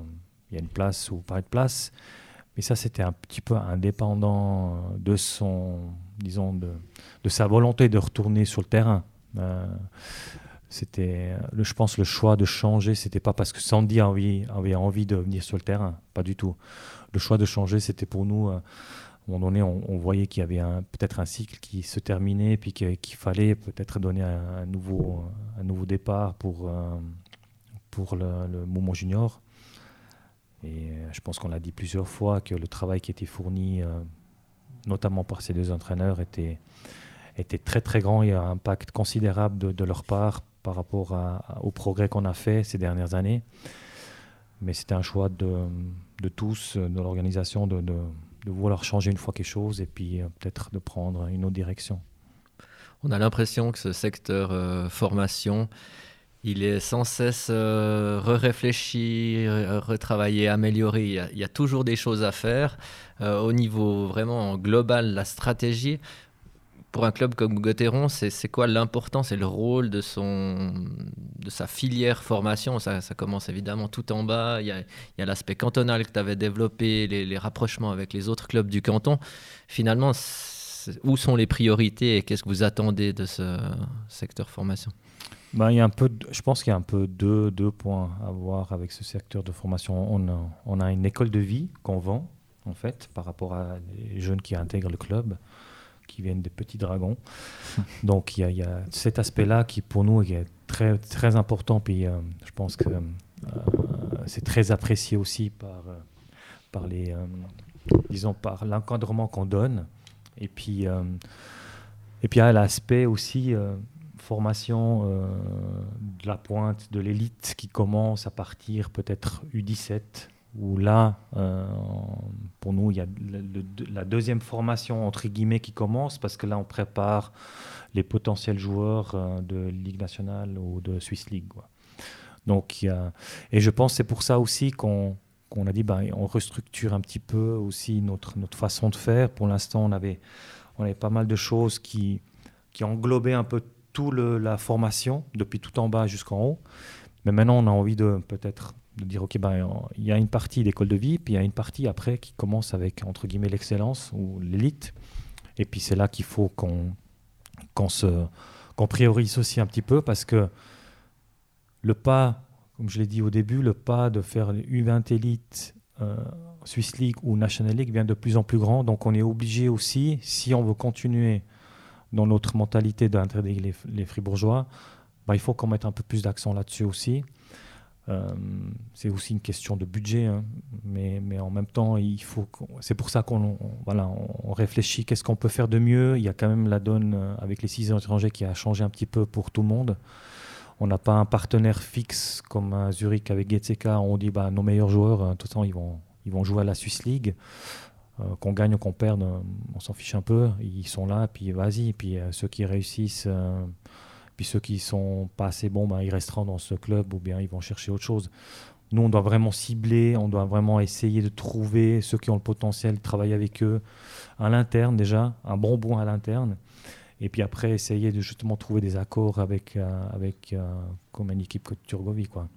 il y a une place ou pas de place. Mais ça, c'était un petit peu indépendant de son, disons, de sa volonté de retourner sur le terrain. C'était, je pense, le choix de changer. C'était pas parce que Sandy avait, avait envie de venir sur le terrain, pas du tout. Le choix de changer, c'était pour nous. Euh, à un moment donné, on, voyait qu'il y avait peut-être un cycle qui se terminait, puis qu'il fallait peut-être donner un, nouveau, un nouveau départ pour, euh, pour le, le, junior. Et euh, je pense qu'on l'a dit plusieurs fois que le travail qui était fourni, notamment par ces deux entraîneurs, était, était très très grand. Il y a un impact considérable de leur part par rapport au progrès qu'on a fait ces dernières années. Mais c'était un choix de, tous, de l'organisation, de, vouloir changer une fois quelque chose et puis euh, peut-être de prendre une autre direction. On a l'impression que ce secteur euh, formation, il est sans cesse euh, re-réfléchi, retravaillé, amélioré. Il y, a, toujours des choses à faire. au niveau vraiment global, la stratégie, pour un club comme Gauthieron, c'est quoi l'importance et le rôle de son, de sa filière formation. Ça, commence évidemment tout en bas. Il y a, l'aspect cantonal que tu avais développé, les, rapprochements avec les autres clubs du canton. Finalement, où sont les priorités et qu'est-ce que vous attendez de ce secteur formation? Ben, il y a un peu, je pense qu'il y a un peu deux, deux points à voir avec ce secteur de formation. On a, une école de vie qu'on vend, en fait, par rapport à jeunes qui intègrent le club qui viennent des petits dragons. <laughs> Donc il y, a cet aspect-là qui pour nous est très, très important. Puis euh, je pense que euh, c'est très apprécié aussi par, euh, par les, disons, par l'encadrement qu'on donne. Et puis, et puis il y a l'aspect aussi formation de la pointe, de l'élite qui commence à partir peut-être U17 où là, euh, pour nous, il y a la deuxième formation, entre guillemets, qui commence, parce que là, on prépare les potentiels joueurs euh, de Ligue nationale ou de Swiss League. Donc, et je pense que c'est pour ça aussi qu'on a dit, ben, on restructure un petit peu aussi notre, notre façon de faire. Pour l'instant, on avait, on avait pas mal de choses qui, qui englobaient un peu toute la formation, depuis tout en bas jusqu'en haut. Mais maintenant, on a envie de peut-être de dire ok ben il y a une partie d'école de vie puis il y a une partie après qui commence avec entre guillemets l'excellence ou l'élite. Et puis c'est là qu'il faut qu'on qu'on se qu'on priorise aussi un petit peu parce que le pas comme je l'ai dit au début le pas de faire U20 élite euh, Swiss League ou National League vient de plus en plus grand. Donc on est obligé aussi si on veut continuer dans notre mentalité d'intégrer les, les fribourgeois ben, il faut qu'on mette un peu plus d'accent là-dessus aussi euh, c'est aussi une question de budget, hein. mais, mais, en même temps, il faut. C'est pour ça qu'on voilà, on réfléchit. Qu'est-ce qu'on peut faire de mieux Il y a quand même la donne euh, avec les six étrangers qui a changé un petit peu pour tout le monde. On n'a pas un partenaire fixe comme à Zurich avec Getseka. On dit bah, nos meilleurs joueurs, euh, de toute façon, ils vont, ils vont jouer à la Swiss League. qu'on gagne ou qu'on perde, on s'en fiche un peu. Ils sont là, puis vas-y. Puis ceux qui réussissent puis ceux qui sont pas assez bons, ben, ils resteront dans ce club ou bien ils vont chercher autre chose. Nous, on doit vraiment cibler, on doit vraiment essayer de trouver ceux qui ont le potentiel, travailler avec eux à l'interne déjà, un bon bon à l'interne. Et puis après, essayer de justement trouver des accords avec, euh, avec euh, comme une équipe comme Turgovie. Quoi.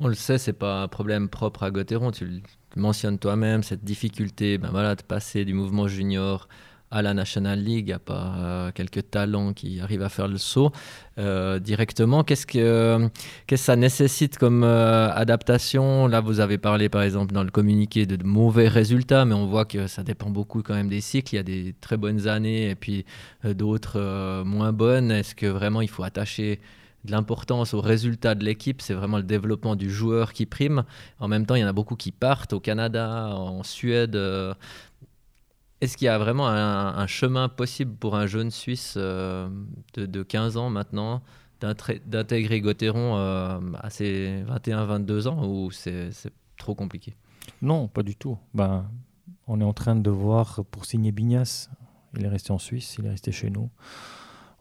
On le sait, c'est pas un problème propre à Gauthieron. Tu le mentionnes toi-même, cette difficulté ben voilà, de passer du mouvement junior à la National League, a pas euh, quelques talents qui arrivent à faire le saut euh, directement. Qu'est-ce que, qu'est-ce que ça nécessite comme euh, adaptation? Là, vous avez parlé par exemple dans le communiqué de, mauvais résultats, mais on voit que ça dépend beaucoup quand même des cycles. Il y a des très bonnes années et puis d'autres moins bonnes. Est-ce que vraiment il faut attacher de l'importance aux résultats de l'équipe, c'est vraiment le développement du joueur qui prime. En même temps, il y en a beaucoup qui partent au Canada, en Suède. Est-ce qu'il y a vraiment un, chemin possible pour un jeune Suisse euh, de, 15 ans maintenant d'intégrer Gauthieron euh, à ses 21-22 ans ou c'est trop compliqué? Non, pas du tout. Ben, on est en train de voir pour signer Bignas. Il est resté en Suisse, il est resté chez nous.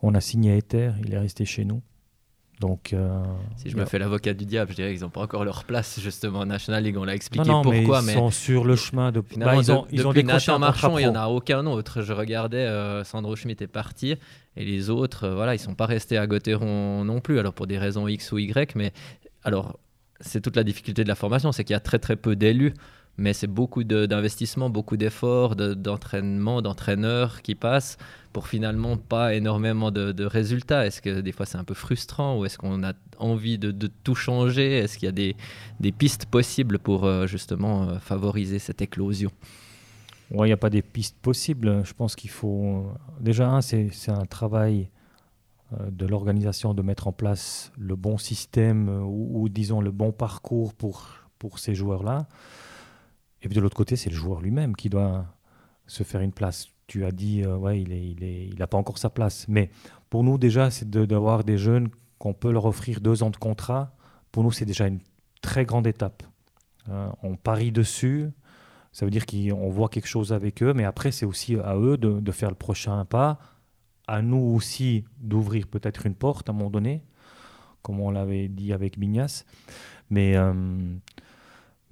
On a signé Ether, il est resté chez nous. Donc, euh, si je me fais l'avocat du diable, je dirais qu'ils n'ont pas encore leur place justement en National League. On l'a expliqué pourquoi, mais ils sont sur le chemin de. Bah, ils ont, ils ont Nathan Marchand, il n'y en a aucun autre. Je regardais, euh, Sandro Schmidt est parti et les autres, euh, voilà, ils sont pas restés à Gauthieron non plus. Alors pour des raisons X ou Y, mais alors c'est toute la difficulté de la formation, c'est qu'il y a très très peu d'élus mais c'est beaucoup d'investissement, beaucoup d'efforts, d'entraînement, d'entraîneurs qui passent pour finalement pas énormément de, résultats. Est-ce que des fois c'est un peu frustrant ou est-ce qu'on a envie de, tout changer? Est-ce qu'il y a des, pistes possibles pour euh, justement euh, favoriser cette éclosion? Il n'y a pas des pistes possibles. Je pense qu'il faut. Déjà, c'est un travail euh, de l'organisation de mettre en place le bon système ou, ou, disons le bon parcours pour, pour ces joueurs-là. Et puis de l'autre côté, c'est le joueur lui-même qui doit se faire une place. Tu as dit, euh, ouais, il n'a pas encore sa place. Mais pour nous, déjà, c'est d'avoir des jeunes qu'on peut leur offrir deux ans de contrat. Pour nous, c'est déjà une très grande étape. Euh, on parie dessus. Ça veut dire qu'on voit quelque chose avec eux. Mais après, c'est aussi à eux de, de, faire le prochain pas. À nous aussi d'ouvrir peut-être une porte à un moment donné, comme on l'avait dit avec Mignas. Mais. Euh,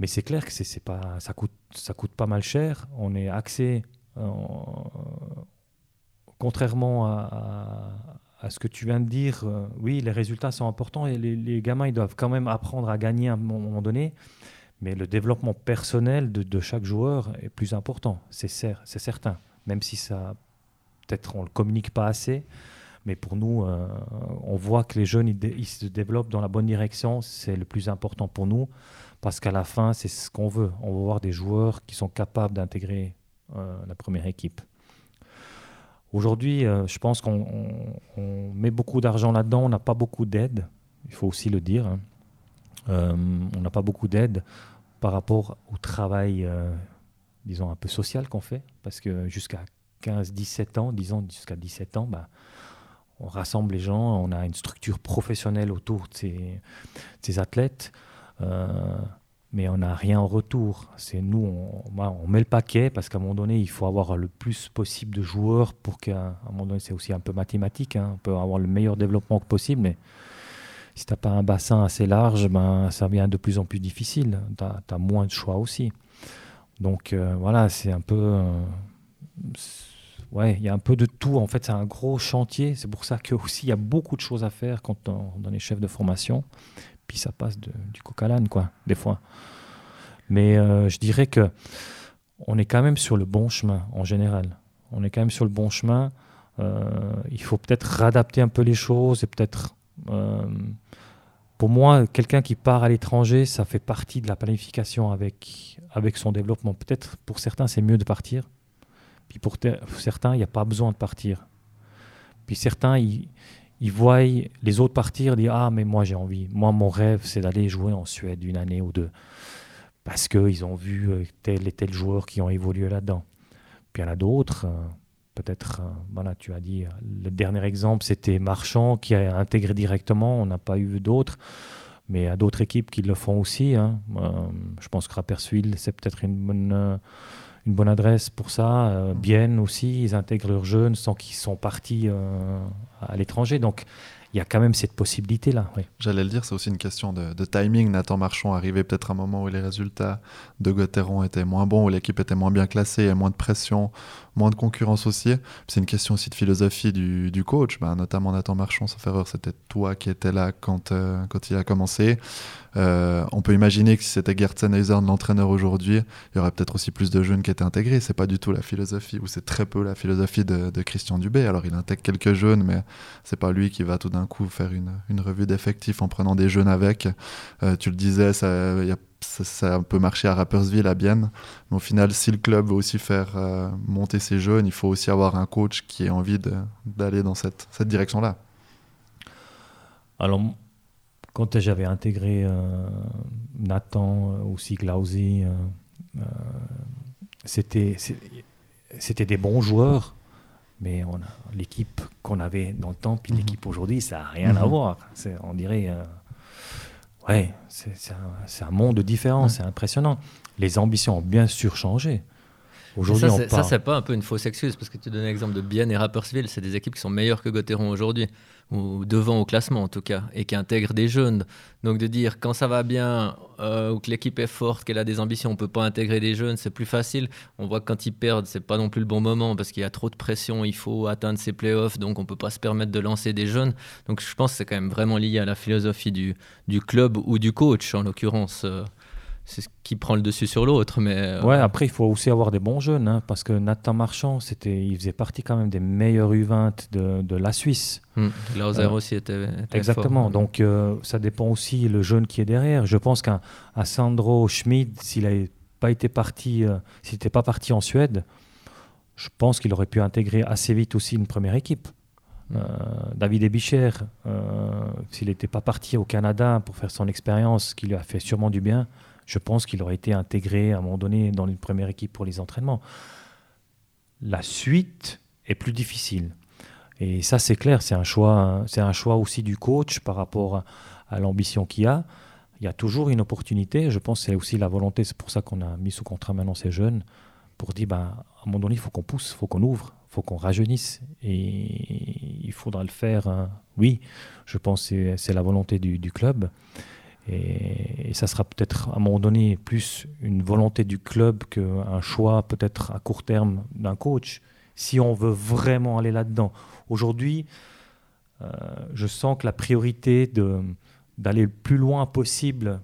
mais c'est clair que c'est pas, ça, coûte, ça coûte pas mal cher. On est axé, euh, contrairement à, ce que tu viens de dire, euh, oui, les résultats sont importants et les, gamins, ils doivent quand même apprendre à gagner à un moment donné. Mais le développement personnel de, chaque joueur est plus important, c'est certain. Même si ça, peut-être on le communique pas assez. Mais pour nous, euh, on voit que les jeunes, ils, se développent dans la bonne direction. C'est le plus important pour nous. Parce qu'à la fin, c'est ce qu'on veut. On veut voir des joueurs qui sont capables d'intégrer euh, la première équipe. Aujourd'hui, euh, je pense qu'on met beaucoup d'argent là-dedans. On n'a pas beaucoup d'aide. Il faut aussi le dire. Hein. on n'a pas beaucoup d'aide par rapport au travail, disons, un peu social qu'on fait. Parce que jusqu'à 15, 17 ans, disons jusqu'à 17 ans, bah, on rassemble les gens, on a une structure professionnelle autour de ces, athlètes, euh, mais on n'a rien en retour. C'est nous, on, on, met le paquet parce qu'à un moment donné, il faut avoir le plus possible de joueurs pour qu'à un moment donné, c'est aussi un peu mathématique, hein. on peut avoir le meilleur développement possible, mais si tu n'as pas un bassin assez large, ben, ça devient de plus en plus difficile. Tu as, moins de choix aussi. Donc euh, voilà, c'est un peu... Euh, ouais, il y a un peu de tout. En fait, c'est un gros chantier. C'est pour ça que aussi il y a beaucoup de choses à faire quand on, est chef de formation. Puis ça passe du coq à l'âne, quoi, des fois. Mais euh, je dirais que on est quand même sur le bon chemin en général. On est quand même sur le bon chemin. Euh, il faut peut-être réadapter un peu les choses et peut-être. Euh, pour moi, quelqu'un qui part à l'étranger, ça fait partie de la planification avec, avec son développement. Peut-être pour certains, c'est mieux de partir puis pour certains, il n'y a pas besoin de partir. Puis certains, ils, voient les autres partir, disent Ah, mais moi j'ai envie. Moi, mon rêve, c'est d'aller jouer en Suède une année ou deux. Parce qu'ils ont vu euh, tel et tel joueur qui ont évolué là-dedans. Puis il y en a d'autres. Euh, peut-être, euh, voilà, tu as dit, le dernier exemple, c'était Marchand qui a intégré directement. On n'a pas eu d'autres. Mais il y a d'autres équipes qui le font aussi. Hein. je pense que Rapperswil, c'est peut-être une bonne une bonne adresse pour ça. Euh, bien aussi, ils intègrent leurs jeunes sans qu'ils sont partis euh, à l'étranger. Donc, il y a quand même cette possibilité-là. J'allais le dire, c'est aussi une question de, timing. Nathan Marchand arrivait peut-être à un moment où les résultats de Gauthieron étaient moins bons, où l'équipe était moins bien classée, il y avait moins de pression, moins de concurrence aussi. C'est une question aussi de philosophie du, coach, bah, notamment Nathan Marchand, sauf erreur, c'était toi qui étais là quand, euh, quand il a commencé. Euh, on peut imaginer que si c'était Gert Sennheiser, l'entraîneur aujourd'hui, il y aurait peut-être aussi plus de jeunes qui étaient intégrés. C'est pas du tout la philosophie, ou c'est très peu la philosophie de, Christian Dubé. Alors il intègre quelques jeunes, mais c'est pas lui qui va tout d'un coup faire une, revue d'effectifs en prenant des jeunes avec. Euh, tu le disais, ça, ça, a un peu marché à Rappersville, à Bienne. Mais au final, si le club veut aussi faire euh, monter ses jeunes, il faut aussi avoir un coach qui ait envie d'aller dans cette, cette direction-là. Alors, quand j'avais intégré euh, Nathan, euh, aussi Glausi, euh, c'était c'était des bons joueurs, mais l'équipe qu'on avait dans le temps, puis mhm. l'équipe aujourd'hui, ça n'a rien à mhm. voir. On dirait, ouais, c'est un, un, monde différent, c'est impressionnant. Les ambitions ont bien sûr changé. Aujourd'hui, ça, c'est pas un peu une fausse excuse parce que tu donnes l'exemple de Bienne et Rappersville, c'est des équipes qui sont meilleures que Gauthieron aujourd'hui ou devant au classement en tout cas, et qui intègre des jeunes. Donc de dire quand ça va bien euh, ou que l'équipe est forte, qu'elle a des ambitions, on peut pas intégrer des jeunes, c'est plus facile. On voit que quand ils perdent, c'est pas non plus le bon moment parce qu'il y a trop de pression, il faut atteindre ses playoffs, donc on peut pas se permettre de lancer des jeunes. Donc je pense que c'est quand même vraiment lié à la philosophie du, du club ou du coach en l'occurrence. Euh c'est ce qui prend le dessus sur l'autre. Mais euh, ouais, après il faut aussi avoir des bons jeunes, hein, parce que Nathan Marchand, c'était, il faisait partie quand même des meilleurs U20 de, de la Suisse. Mmh. Euh, aussi était, exactement. Donc euh, ça dépend aussi le jeune qui est derrière. Je pense qu'un Sandro Schmid, s'il n'avait pas été parti, s'il n'était pas parti en Suède, je pense qu'il aurait pu intégrer assez vite aussi une première équipe. Hmm. David Ebicher, s'il n'était pas parti au Canada pour faire son expérience, qui lui a fait sûrement du bien, je pense qu'il aurait été intégré à un moment donné dans une première équipe pour les entraînements. La suite est plus difficile. Et ça, c'est clair, c'est un choix, c'est un choix aussi du coach par rapport à, l'ambition qu'il a. Il y a toujours une opportunité. Je pense que c'est aussi la volonté. C'est pour ça qu'on a mis sous contrat maintenant ces jeunes pour dire, ben, à un moment donné, il faut qu'on pousse, il faut qu'on ouvre, il faut qu'on rajeunisse. Et il faudra le faire. Hein. Oui, je pense que c'est la volonté du, du club. Et, ça sera peut-être à un moment donné plus une volonté du club qu'un choix peut-être à court terme d'un coach, si on veut vraiment aller là-dedans. Aujourd'hui, je sens que la priorité d'aller le plus loin possible,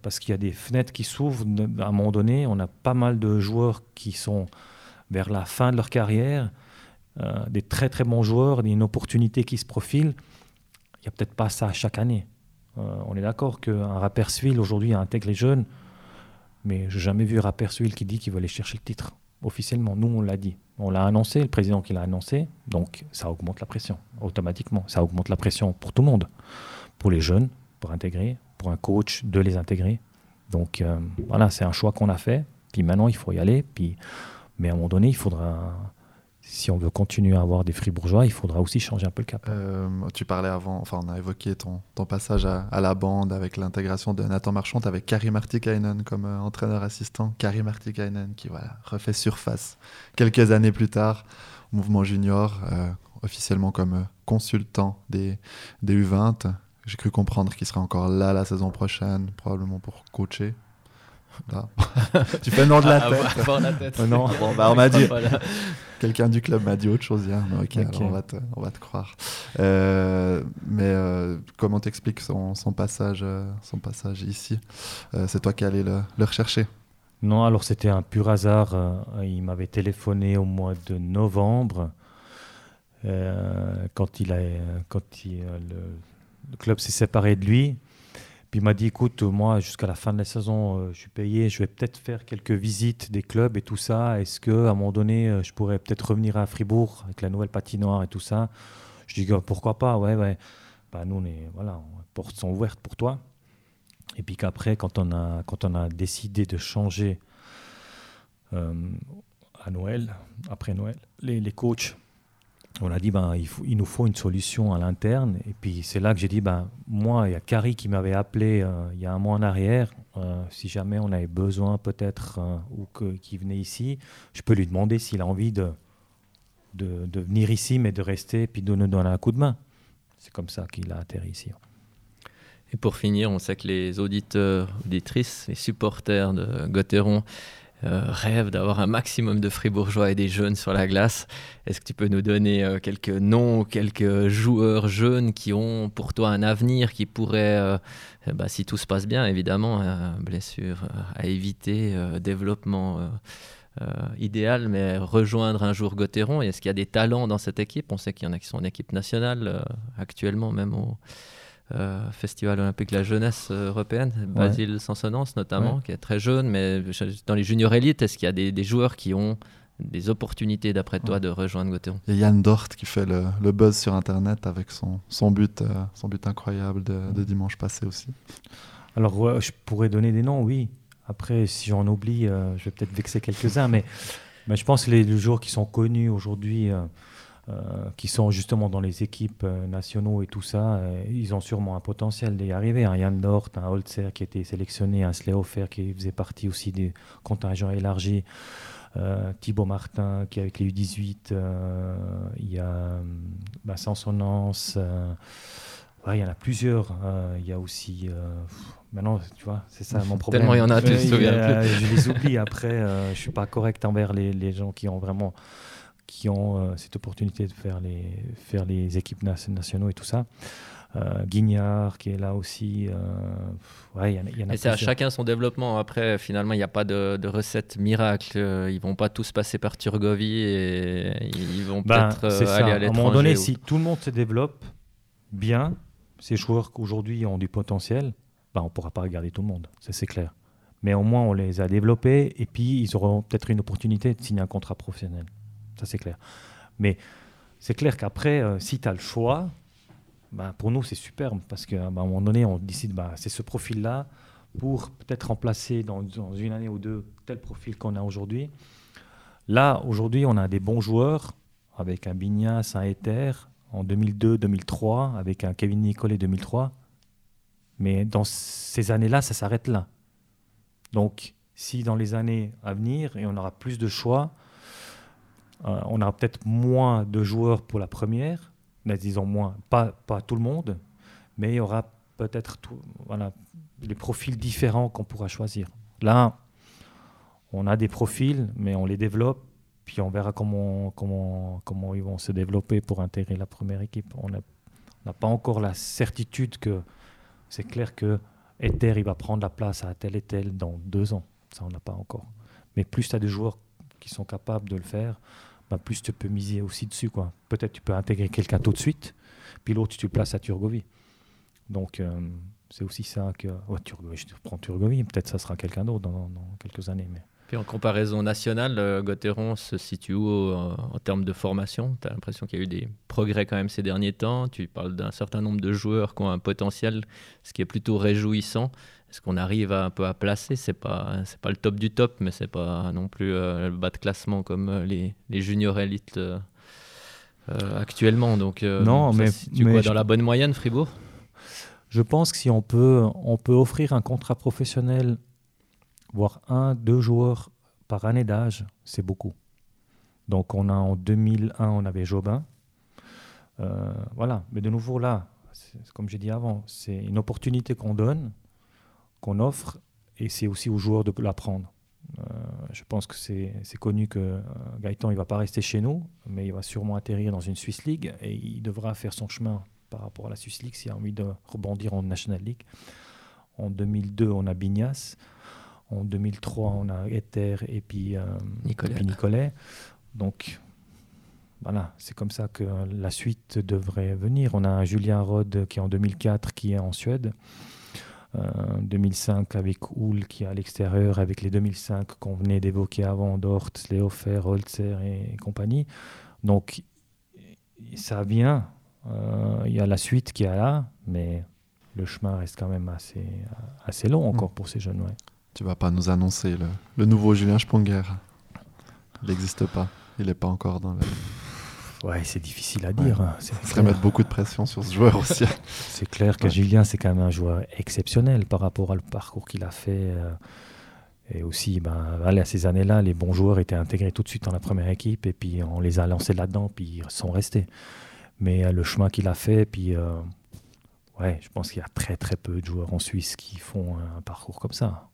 parce qu'il y a des fenêtres qui s'ouvrent à un moment donné, on a pas mal de joueurs qui sont vers la fin de leur carrière, des très très bons joueurs, une opportunité qui se profile. Il n'y a peut-être pas ça chaque année. On est d'accord qu'un Rapperswil aujourd'hui intègre les jeunes, mais je n'ai jamais vu Rapperswil qui dit qu'il veut aller chercher le titre officiellement. Nous, on l'a dit. On l'a annoncé, le président qui l'a annoncé. Donc, ça augmente la pression, automatiquement. Ça augmente la pression pour tout le monde. Pour les jeunes, pour intégrer, pour un coach, de les intégrer. Donc, euh, voilà, c'est un choix qu'on a fait. Puis maintenant, il faut y aller. Puis, mais à un moment donné, il faudra si on veut continuer à avoir des fribourgeois, il faudra aussi changer un peu le cap. Euh, tu parlais avant, enfin on a évoqué ton, ton passage à, la bande avec l'intégration de Nathan Marchand avec Kari Martikainen comme euh, entraîneur assistant. Kari Martikainen qui voilà, refait surface quelques années plus tard au mouvement junior, euh, officiellement comme consultant des, des U20. J'ai cru comprendre qu'il serait encore là la saison prochaine, probablement pour coacher. <laughs> tu fais le nom de la <laughs> tête. non. <laughs> Bon, bah, on m'a dit. Quelqu'un du club m'a dit autre chose hier. Mais ok, on, va te, on va te croire. Euh, mais euh, comment t'expliques son, son, passage, euh, son passage ici? C'est toi qui allais le, le rechercher? Non, alors c'était un pur hasard. il m'avait téléphoné au mois de novembre. quand il a, quand il, le club s'est séparé de lui, il m'a dit, écoute, moi, jusqu'à la fin de la saison, euh, je suis payé, je vais peut-être faire quelques visites des clubs et tout ça. Est-ce qu'à un moment donné, euh, je pourrais peut-être revenir à Fribourg avec la nouvelle patinoire et tout ça? Je dis, pourquoi pas, ouais, ouais. Bah, nous, on est, voilà, les portes sont ouvertes pour toi. Et puis qu'après, quand, on a, quand on a décidé de changer euh, à Noël, après Noël, les, les coachs, on a dit ben, il, il, nous faut une solution à l'interne. Et puis c'est là que j'ai dit ben, moi, il y a Carrie qui m'avait appelé euh, il y a un mois en arrière. Euh, si jamais on avait besoin peut-être euh, ou qu'il venait ici, je peux lui demander s'il a envie de, de, venir ici, mais de rester puis de nous donner un coup de main. C'est comme ça qu'il a atterri ici. Et pour finir, on sait que les auditeurs, auditrices, les supporters de Gauthieron euh, rêve d'avoir un maximum de fribourgeois et des jeunes sur la glace. Est-ce que tu peux nous donner euh, quelques noms, quelques joueurs jeunes qui ont pour toi un avenir, qui pourraient, euh, bah, si tout se passe bien, évidemment, blessure à éviter, développement idéal, mais rejoindre un jour Gauthieron? Est-ce qu'il y a des talents dans cette équipe? On sait qu'il y en a qui sont en équipe nationale actuellement, même au euh, Festival olympique de la jeunesse euh, européenne, Basile Sansonance notamment, qui est très jeune, mais dans les juniors élites, est-ce qu'il y a des, joueurs qui ont des opportunités, d'après toi, de rejoindre Gauthieron Il y a Yann Dort qui fait le, buzz sur Internet avec son, son, but, euh, son but incroyable de, dimanche passé aussi. Alors, je pourrais donner des noms, oui. Après, si j'en oublie, je vais peut-être vexer quelques-uns, mais, mais je pense que les, joueurs qui sont connus aujourd'hui, euh, qui sont justement dans les équipes euh, nationaux et tout ça, euh, ils ont sûrement un potentiel d'y arriver. Un Yann Dort, un Holzer qui a été sélectionné, un Sleofer qui faisait partie aussi des contingents élargis. Thibaut Martin qui est avec les U18, il y a bah, Sansonance, il y en a plusieurs. il y a aussi. maintenant, tu vois, c'est ça mon <laughs> problème. Tellement il y en a, tu te souviens plus. Je les oublie après. je ne suis pas correct envers les, les gens qui ont vraiment qui ont euh, cette opportunité de faire les, faire les équipes nationaux et tout ça. Euh, Guignard qui est là aussi. Euh, ouais, y y en a et c'est à chacun son développement. Après, finalement, il n'y a pas de, de, recette miracle. Ils vont pas tous passer par Turgovie et ils vont ben, peut-être aller à l'étranger. À un moment donné, si tout le monde se développe bien, ces joueurs qu'aujourd'hui ont du potentiel, ben, on ne pourra pas regarder tout le monde. Ça, c'est clair. Mais au moins, on les a développés et puis ils auront peut-être une opportunité de signer un contrat professionnel ça c'est clair. Mais c'est clair qu'après, euh, si tu as le choix, bah, pour nous c'est superbe parce qu'à un moment donné, on décide, bah, c'est ce profil-là pour peut-être remplacer dans, une année ou deux tel profil qu'on a aujourd'hui. Là, aujourd'hui, on a des bons joueurs avec un Bignas, un Ether en 2002-2003, avec un Kevin Nicolet 2003. Mais dans ces années-là, ça s'arrête là. Donc, si dans les années à venir, et on aura plus de choix, euh, on aura peut-être moins de joueurs pour la première, disons moins, pas, pas tout le monde, mais il y aura peut-être voilà, des profils différents qu'on pourra choisir. Là, on a des profils, mais on les développe, puis on verra comment, comment, comment ils vont se développer pour intégrer la première équipe. On a, n'a pas encore la certitude que c'est clair que Ether il va prendre la place à tel et tel dans deux ans. Ça, on n'a pas encore. Mais plus tu as des joueurs sont capables de le faire, bah, plus tu peux miser aussi dessus. quoi. Peut-être tu peux intégrer quelqu'un tout de suite, puis l'autre tu le places à Turgovie. Donc euh, c'est aussi ça que. Oh, Turgovie, je prends Turgovie, peut-être ça sera quelqu'un d'autre dans, dans quelques années. Mais... Puis en comparaison nationale, euh, Gauthieron se situe où euh, en termes de formation? Tu as l'impression qu'il y a eu des progrès quand même ces derniers temps? Tu parles d'un certain nombre de joueurs qui ont un potentiel, ce qui est plutôt réjouissant. Est-ce qu'on arrive un peu à placer? C'est pas c'est pas le top du top, mais c'est pas non plus euh, le bas de classement comme les, les juniors élites actuellement. Donc non, mais, tu mais dans la bonne moyenne, Fribourg? Je pense que si on peut on peut offrir un contrat professionnel voire un, deux joueurs par année d'âge, c'est beaucoup. Donc on a en 2001, on avait Jobin. Euh, voilà, mais de nouveau là, comme j'ai dit avant, c'est une opportunité qu'on donne, qu'on offre, et c'est aussi aux joueurs de l'apprendre. Euh, je pense que c'est connu que euh, Gaëtan, il va pas rester chez nous, mais il va sûrement atterrir dans une Swiss League, et il devra faire son chemin par rapport à la Swiss League s'il a envie de rebondir en National League. En 2002, on a Bignas. En 2003, on a Ether et puis, euh, Nicolet. Donc, voilà, c'est comme ça que la suite devrait venir. On a Julien Rod qui est en 2004, qui est en Suède. Euh, 2005 avec Hull qui est à l'extérieur, avec les 2005 qu'on venait d'évoquer avant, Dort, Leofer, Holzer et, compagnie. Donc, ça vient. Euh, il y a la suite qui est là, mais le chemin reste quand même assez, assez long encore mm. pour ces jeunes. Ouais. Tu vas pas nous annoncer le, nouveau Julien Sponger. Il n'existe pas. Il n'est pas encore dans le. Ouais, c'est difficile à dire. Hein. Ça ferait mettre beaucoup de pression sur ce joueur aussi. <laughs> c'est clair que Julien, c'est quand même un joueur exceptionnel par rapport au parcours qu'il a fait. Euh, et aussi, ben, à ces années-là, les bons joueurs étaient intégrés tout de suite dans la première équipe et puis on les a lancés là-dedans, puis ils sont restés. Mais euh, le chemin qu'il a fait, puis euh, ouais, je pense qu'il y a très très peu de joueurs en Suisse qui font un parcours comme ça.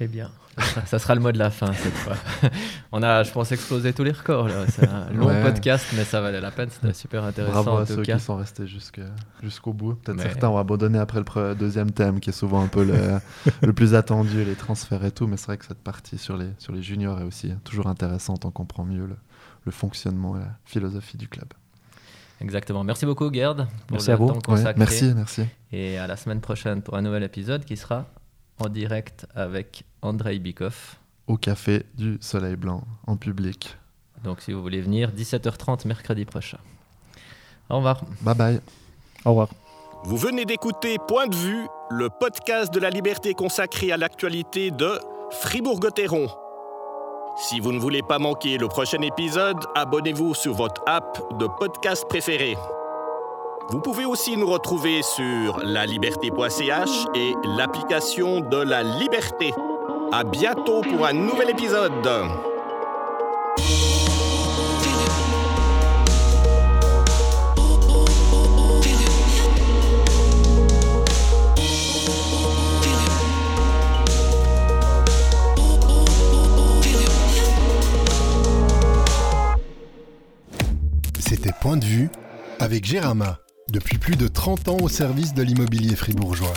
Eh bien, <laughs> ça sera, le mot de la fin cette fois. <laughs> On a, je pense, explosé tous les records. C'est un long podcast, mais ça valait la peine. C'était super intéressant. Bravo à ceux qui sont restés jusqu'au bout. Peut-être certains ont abandonné après le deuxième thème, qui est souvent un peu <laughs> le, plus attendu, les transferts et tout. Mais c'est vrai que cette partie sur les, sur les juniors est aussi toujours intéressante. On comprend mieux le, fonctionnement et la philosophie du club. Exactement. Merci beaucoup, Gerd, pour merci le à vous. temps consacré. merci, merci. Et à la semaine prochaine pour un nouvel épisode qui sera en direct avec Andrei Bikov. Au Café du Soleil Blanc, en public. Donc si vous voulez venir, 17h30 mercredi prochain. Au revoir. Bye bye. Au revoir. Vous venez d'écouter Point de vue, le podcast de la liberté consacré à l'actualité de Fribourg-Gotteron. Si vous ne voulez pas manquer le prochain épisode, abonnez-vous sur votre app de podcast préféré. Vous pouvez aussi nous retrouver sur laliberté.ch et l'application de la liberté. À bientôt pour un nouvel épisode. C'était Point de vue avec Gérama depuis plus de 30 ans au service de l'immobilier fribourgeois.